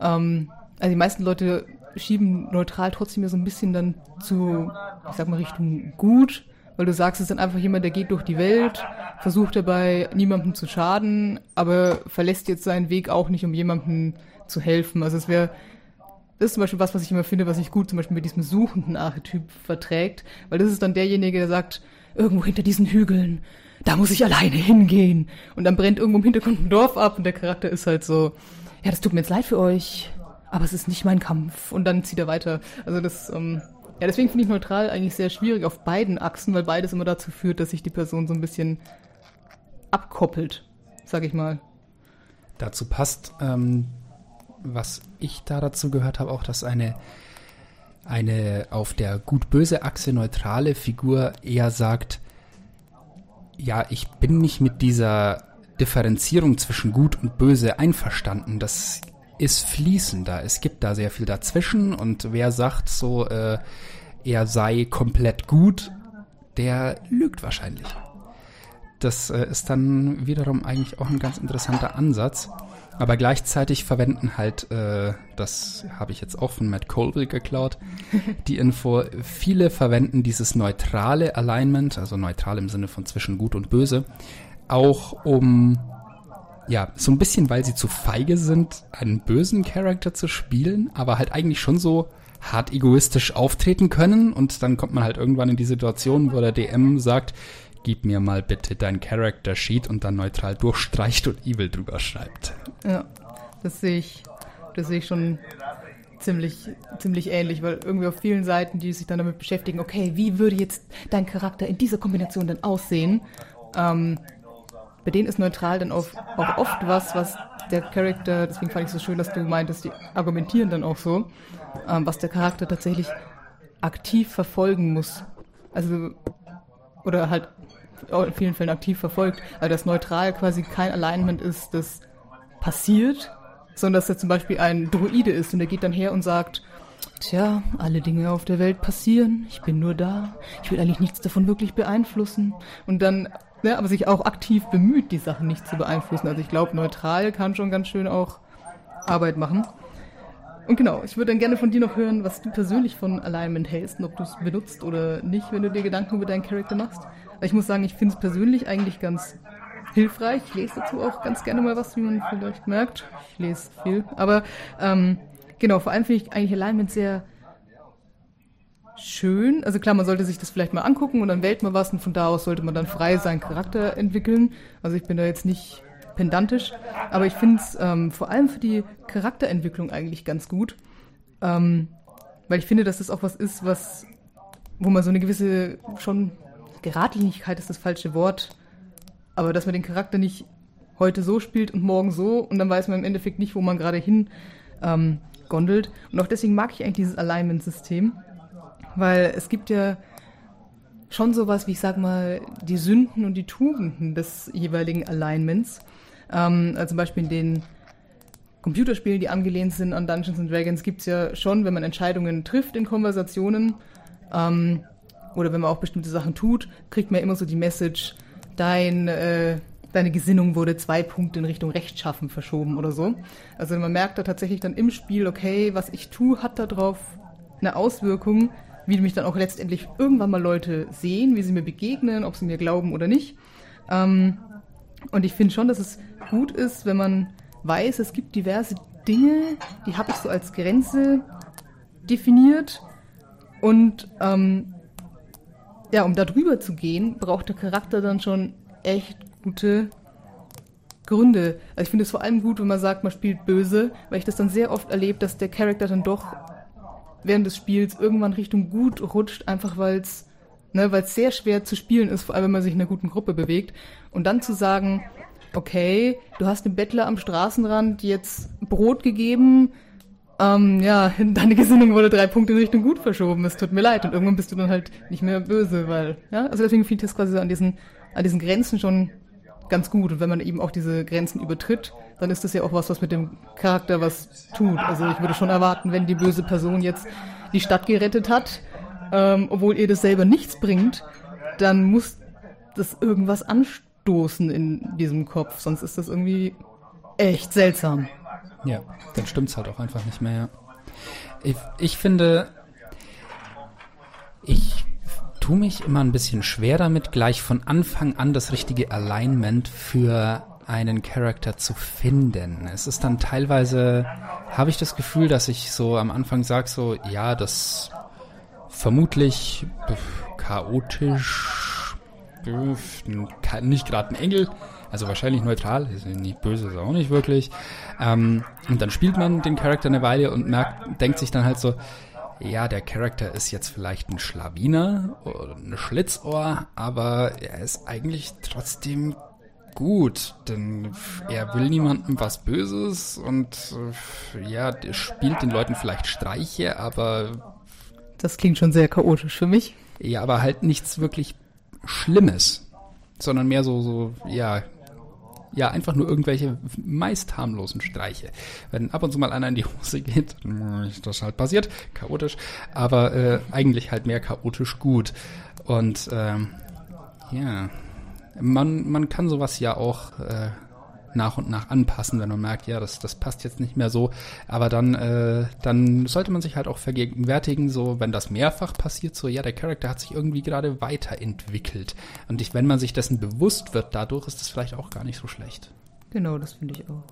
ähm, also die meisten Leute schieben neutral trotzdem ja so ein bisschen dann zu, ich sag mal, Richtung gut, weil du sagst, es ist dann einfach jemand, der geht durch die Welt, versucht dabei niemandem zu schaden, aber verlässt jetzt seinen Weg auch nicht, um jemandem zu helfen. Also es wäre, das ist zum Beispiel was, was ich immer finde, was sich gut zum Beispiel mit diesem suchenden Archetyp verträgt, weil das ist dann derjenige, der sagt, irgendwo hinter diesen Hügeln, da muss ich alleine hingehen. Und dann brennt irgendwo im Hintergrund ein Dorf ab und der Charakter ist halt so, ja, das tut mir jetzt leid für euch, aber es ist nicht mein Kampf. Und dann zieht er weiter. Also das, ähm, ja, deswegen finde ich neutral eigentlich sehr schwierig auf beiden Achsen, weil beides immer dazu führt, dass sich die Person so ein bisschen abkoppelt, sag ich mal. Dazu passt, ähm, was ich da dazu gehört habe, auch, dass eine eine auf der gut-böse Achse neutrale Figur eher sagt, ja, ich bin nicht mit dieser Differenzierung zwischen Gut und Böse einverstanden. Das ist fließender. Es gibt da sehr viel dazwischen und wer sagt so, äh, er sei komplett gut, der lügt wahrscheinlich. Das äh, ist dann wiederum eigentlich auch ein ganz interessanter Ansatz. Aber gleichzeitig verwenden halt, äh, das habe ich jetzt auch von Matt Colville geklaut, die Info, viele verwenden dieses neutrale Alignment, also neutral im Sinne von zwischen gut und böse, auch um, ja, so ein bisschen, weil sie zu feige sind, einen bösen Charakter zu spielen, aber halt eigentlich schon so hart egoistisch auftreten können und dann kommt man halt irgendwann in die Situation, wo der DM sagt, gib mir mal bitte dein Character Sheet und dann neutral durchstreicht und Evil drüber schreibt. Ja, das sehe ich, das sehe ich schon ziemlich, ziemlich ähnlich, weil irgendwie auf vielen Seiten, die sich dann damit beschäftigen, okay, wie würde jetzt dein Charakter in dieser Kombination denn aussehen? Ähm, bei denen ist neutral dann auch, auch oft was, was der Charakter, deswegen fand ich so schön, dass du meintest, die argumentieren dann auch so, ähm, was der Charakter tatsächlich aktiv verfolgen muss. Also, oder halt in vielen Fällen aktiv verfolgt, weil das neutral quasi kein Alignment ist, das passiert, sondern dass er zum Beispiel ein Druide ist und der geht dann her und sagt, Tja, alle Dinge auf der Welt passieren, ich bin nur da, ich will eigentlich nichts davon wirklich beeinflussen. Und dann, ne, aber sich auch aktiv bemüht, die Sachen nicht zu beeinflussen. Also ich glaube, neutral kann schon ganz schön auch Arbeit machen. Und genau, ich würde dann gerne von dir noch hören, was du persönlich von Alignment hältst und ob du es benutzt oder nicht, wenn du dir Gedanken über deinen Charakter machst. Ich muss sagen, ich finde es persönlich eigentlich ganz hilfreich. Ich lese dazu auch ganz gerne mal was, wie man vielleicht merkt. Ich lese viel. Aber ähm, genau, vor allem finde ich eigentlich Alignment sehr schön. Also klar, man sollte sich das vielleicht mal angucken und dann wählt man was und von da aus sollte man dann frei seinen Charakter entwickeln. Also ich bin da jetzt nicht pedantisch, aber ich finde es ähm, vor allem für die Charakterentwicklung eigentlich ganz gut. Ähm, weil ich finde, dass das auch was ist, was, wo man so eine gewisse schon Geradlinigkeit ist das falsche Wort, aber dass man den Charakter nicht heute so spielt und morgen so und dann weiß man im Endeffekt nicht, wo man gerade hin ähm, gondelt. Und auch deswegen mag ich eigentlich dieses Alignment-System, weil es gibt ja schon sowas wie, ich sag mal, die Sünden und die Tugenden des jeweiligen Alignments. Ähm, also zum Beispiel in den Computerspielen, die angelehnt sind an Dungeons and Dragons, gibt es ja schon, wenn man Entscheidungen trifft in Konversationen, ähm, oder wenn man auch bestimmte Sachen tut, kriegt man immer so die Message, dein, äh, deine Gesinnung wurde zwei Punkte in Richtung Rechtschaffen verschoben oder so. Also man merkt da tatsächlich dann im Spiel, okay, was ich tue, hat darauf eine Auswirkung, wie mich dann auch letztendlich irgendwann mal Leute sehen, wie sie mir begegnen, ob sie mir glauben oder nicht. Ähm, und ich finde schon, dass es gut ist, wenn man weiß, es gibt diverse Dinge, die habe ich so als Grenze definiert und ähm, ja, um da drüber zu gehen, braucht der Charakter dann schon echt gute Gründe. Also ich finde es vor allem gut, wenn man sagt, man spielt böse, weil ich das dann sehr oft erlebe, dass der Charakter dann doch während des Spiels irgendwann Richtung gut rutscht, einfach weil es ne, sehr schwer zu spielen ist, vor allem wenn man sich in einer guten Gruppe bewegt. Und dann zu sagen, okay, du hast dem Bettler am Straßenrand jetzt Brot gegeben, ähm, ja, <laughs> deine Gesinnung wurde drei Punkte in Richtung gut verschoben. Es tut mir leid. Und irgendwann bist du dann halt nicht mehr böse, weil, ja, also deswegen finde ich das quasi so an diesen, an diesen Grenzen schon ganz gut. Und wenn man eben auch diese Grenzen übertritt, dann ist das ja auch was, was mit dem Charakter was tut. Also ich würde schon erwarten, wenn die böse Person jetzt die Stadt gerettet hat, ähm, obwohl ihr das selber nichts bringt, dann muss das irgendwas anstoßen in diesem Kopf. Sonst ist das irgendwie echt seltsam. Ja, dann stimmt es halt auch einfach nicht mehr. Ich, ich finde, ich tue mich immer ein bisschen schwer damit, gleich von Anfang an das richtige Alignment für einen Charakter zu finden. Es ist dann teilweise, habe ich das Gefühl, dass ich so am Anfang sage, so, ja, das vermutlich chaotisch, nicht gerade ein Engel, also wahrscheinlich neutral, nicht böse, ist auch nicht wirklich. Ähm, und dann spielt man den Charakter eine Weile und merkt, denkt sich dann halt so, ja, der Charakter ist jetzt vielleicht ein Schlawiner oder ein Schlitzohr, aber er ist eigentlich trotzdem gut, denn er will niemandem was Böses und äh, ja, der spielt den Leuten vielleicht Streiche, aber das klingt schon sehr chaotisch für mich. Ja, aber halt nichts wirklich Schlimmes, sondern mehr so so ja ja einfach nur irgendwelche meist harmlosen Streiche. Wenn ab und zu mal einer in die Hose geht, ist das halt passiert, chaotisch, aber äh, eigentlich halt mehr chaotisch gut. Und ähm, ja, man, man kann sowas ja auch äh, nach und nach anpassen, wenn man merkt, ja, das, das passt jetzt nicht mehr so. Aber dann, äh, dann sollte man sich halt auch vergegenwärtigen, so wenn das mehrfach passiert, so ja, der Charakter hat sich irgendwie gerade weiterentwickelt. Und ich, wenn man sich dessen bewusst wird, dadurch ist das vielleicht auch gar nicht so schlecht. Genau, das finde ich auch.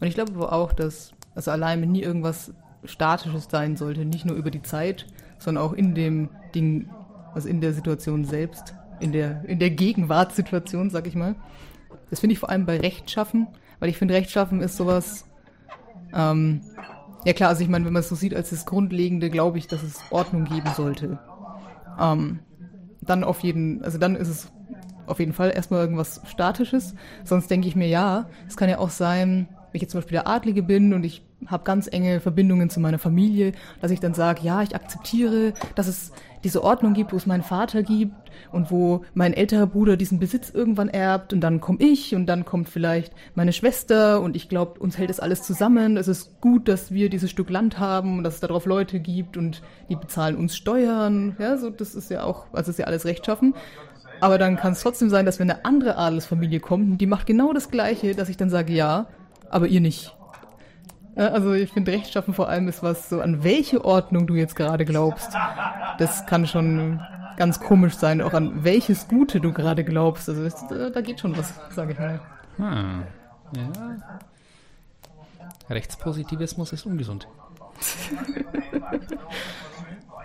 Und ich glaube aber auch, dass also allein nie irgendwas Statisches sein sollte, nicht nur über die Zeit, sondern auch in dem Ding, also in der Situation selbst, in der, in der Gegenwartssituation, sag ich mal. Das finde ich vor allem bei Rechtschaffen, weil ich finde, Rechtschaffen ist sowas, ähm, ja klar, also ich meine, wenn man es so sieht als das Grundlegende, glaube ich, dass es Ordnung geben sollte. Ähm, dann auf jeden, also dann ist es auf jeden Fall erstmal irgendwas Statisches. Sonst denke ich mir, ja, es kann ja auch sein, wenn ich jetzt zum Beispiel der Adlige bin und ich habe ganz enge Verbindungen zu meiner Familie, dass ich dann sage, ja, ich akzeptiere, dass es diese Ordnung gibt, wo es meinen Vater gibt und wo mein älterer Bruder diesen Besitz irgendwann erbt und dann komme ich und dann kommt vielleicht meine Schwester und ich glaube, uns hält das alles zusammen. Es ist gut, dass wir dieses Stück Land haben und dass es darauf Leute gibt und die bezahlen uns Steuern. Ja, so das ist ja auch, also ist ja alles rechtschaffen. Aber dann kann es trotzdem sein, dass wenn eine andere Adelsfamilie kommt, die macht genau das Gleiche, dass ich dann sage, ja, aber ihr nicht. Also ich finde, Rechtschaffen vor allem ist was, so an welche Ordnung du jetzt gerade glaubst. Das kann schon ganz komisch sein, auch an welches Gute du gerade glaubst. Also das, da geht schon was, sage ich mal. Hm. Ja. Rechtspositivismus ist ungesund. <laughs>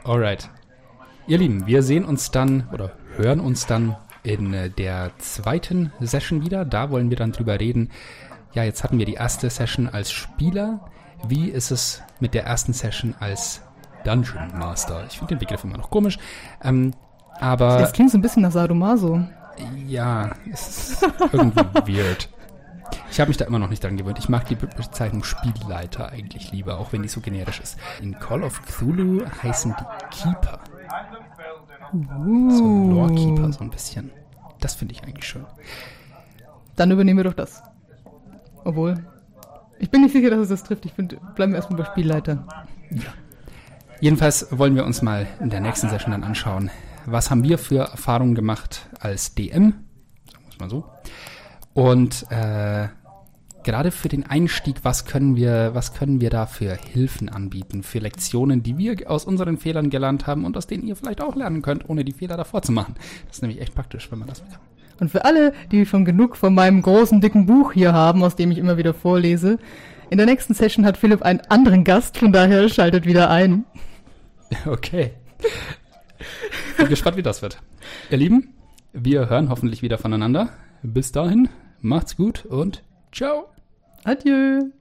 Alright. Ihr Lieben, wir sehen uns dann oder hören uns dann in äh, der zweiten Session wieder. Da wollen wir dann drüber reden, ja, jetzt hatten wir die erste Session als Spieler. Wie ist es mit der ersten Session als Dungeon Master? Ich finde den Begriff immer noch komisch. Ähm, aber. Das klingt so ein bisschen nach Sadomaso. Ja, ist irgendwie <laughs> weird. Ich habe mich da immer noch nicht dran gewöhnt. Ich mag die Bezeichnung Spielleiter eigentlich lieber, auch wenn die so generisch ist. In Call of Cthulhu heißen die Keeper. Uh. So ein Lorekeeper, so ein bisschen. Das finde ich eigentlich schön. Dann übernehmen wir doch das. Obwohl, ich bin nicht sicher, dass es das trifft. Ich finde, bleiben wir erstmal bei Spielleiter. Jedenfalls wollen wir uns mal in der nächsten Session dann anschauen, was haben wir für Erfahrungen gemacht als DM, sagen wir es mal so. Und äh, gerade für den Einstieg, was können wir, was können wir da für Hilfen anbieten, für Lektionen, die wir aus unseren Fehlern gelernt haben und aus denen ihr vielleicht auch lernen könnt, ohne die Fehler davor zu machen. Das ist nämlich echt praktisch, wenn man das kann. Und für alle, die schon genug von meinem großen, dicken Buch hier haben, aus dem ich immer wieder vorlese, in der nächsten Session hat Philipp einen anderen Gast, von daher schaltet wieder ein. <laughs> Okay. Bin gespannt, wie das wird. Ihr Lieben, wir hören hoffentlich wieder voneinander. Bis dahin, macht's gut und ciao. Adieu.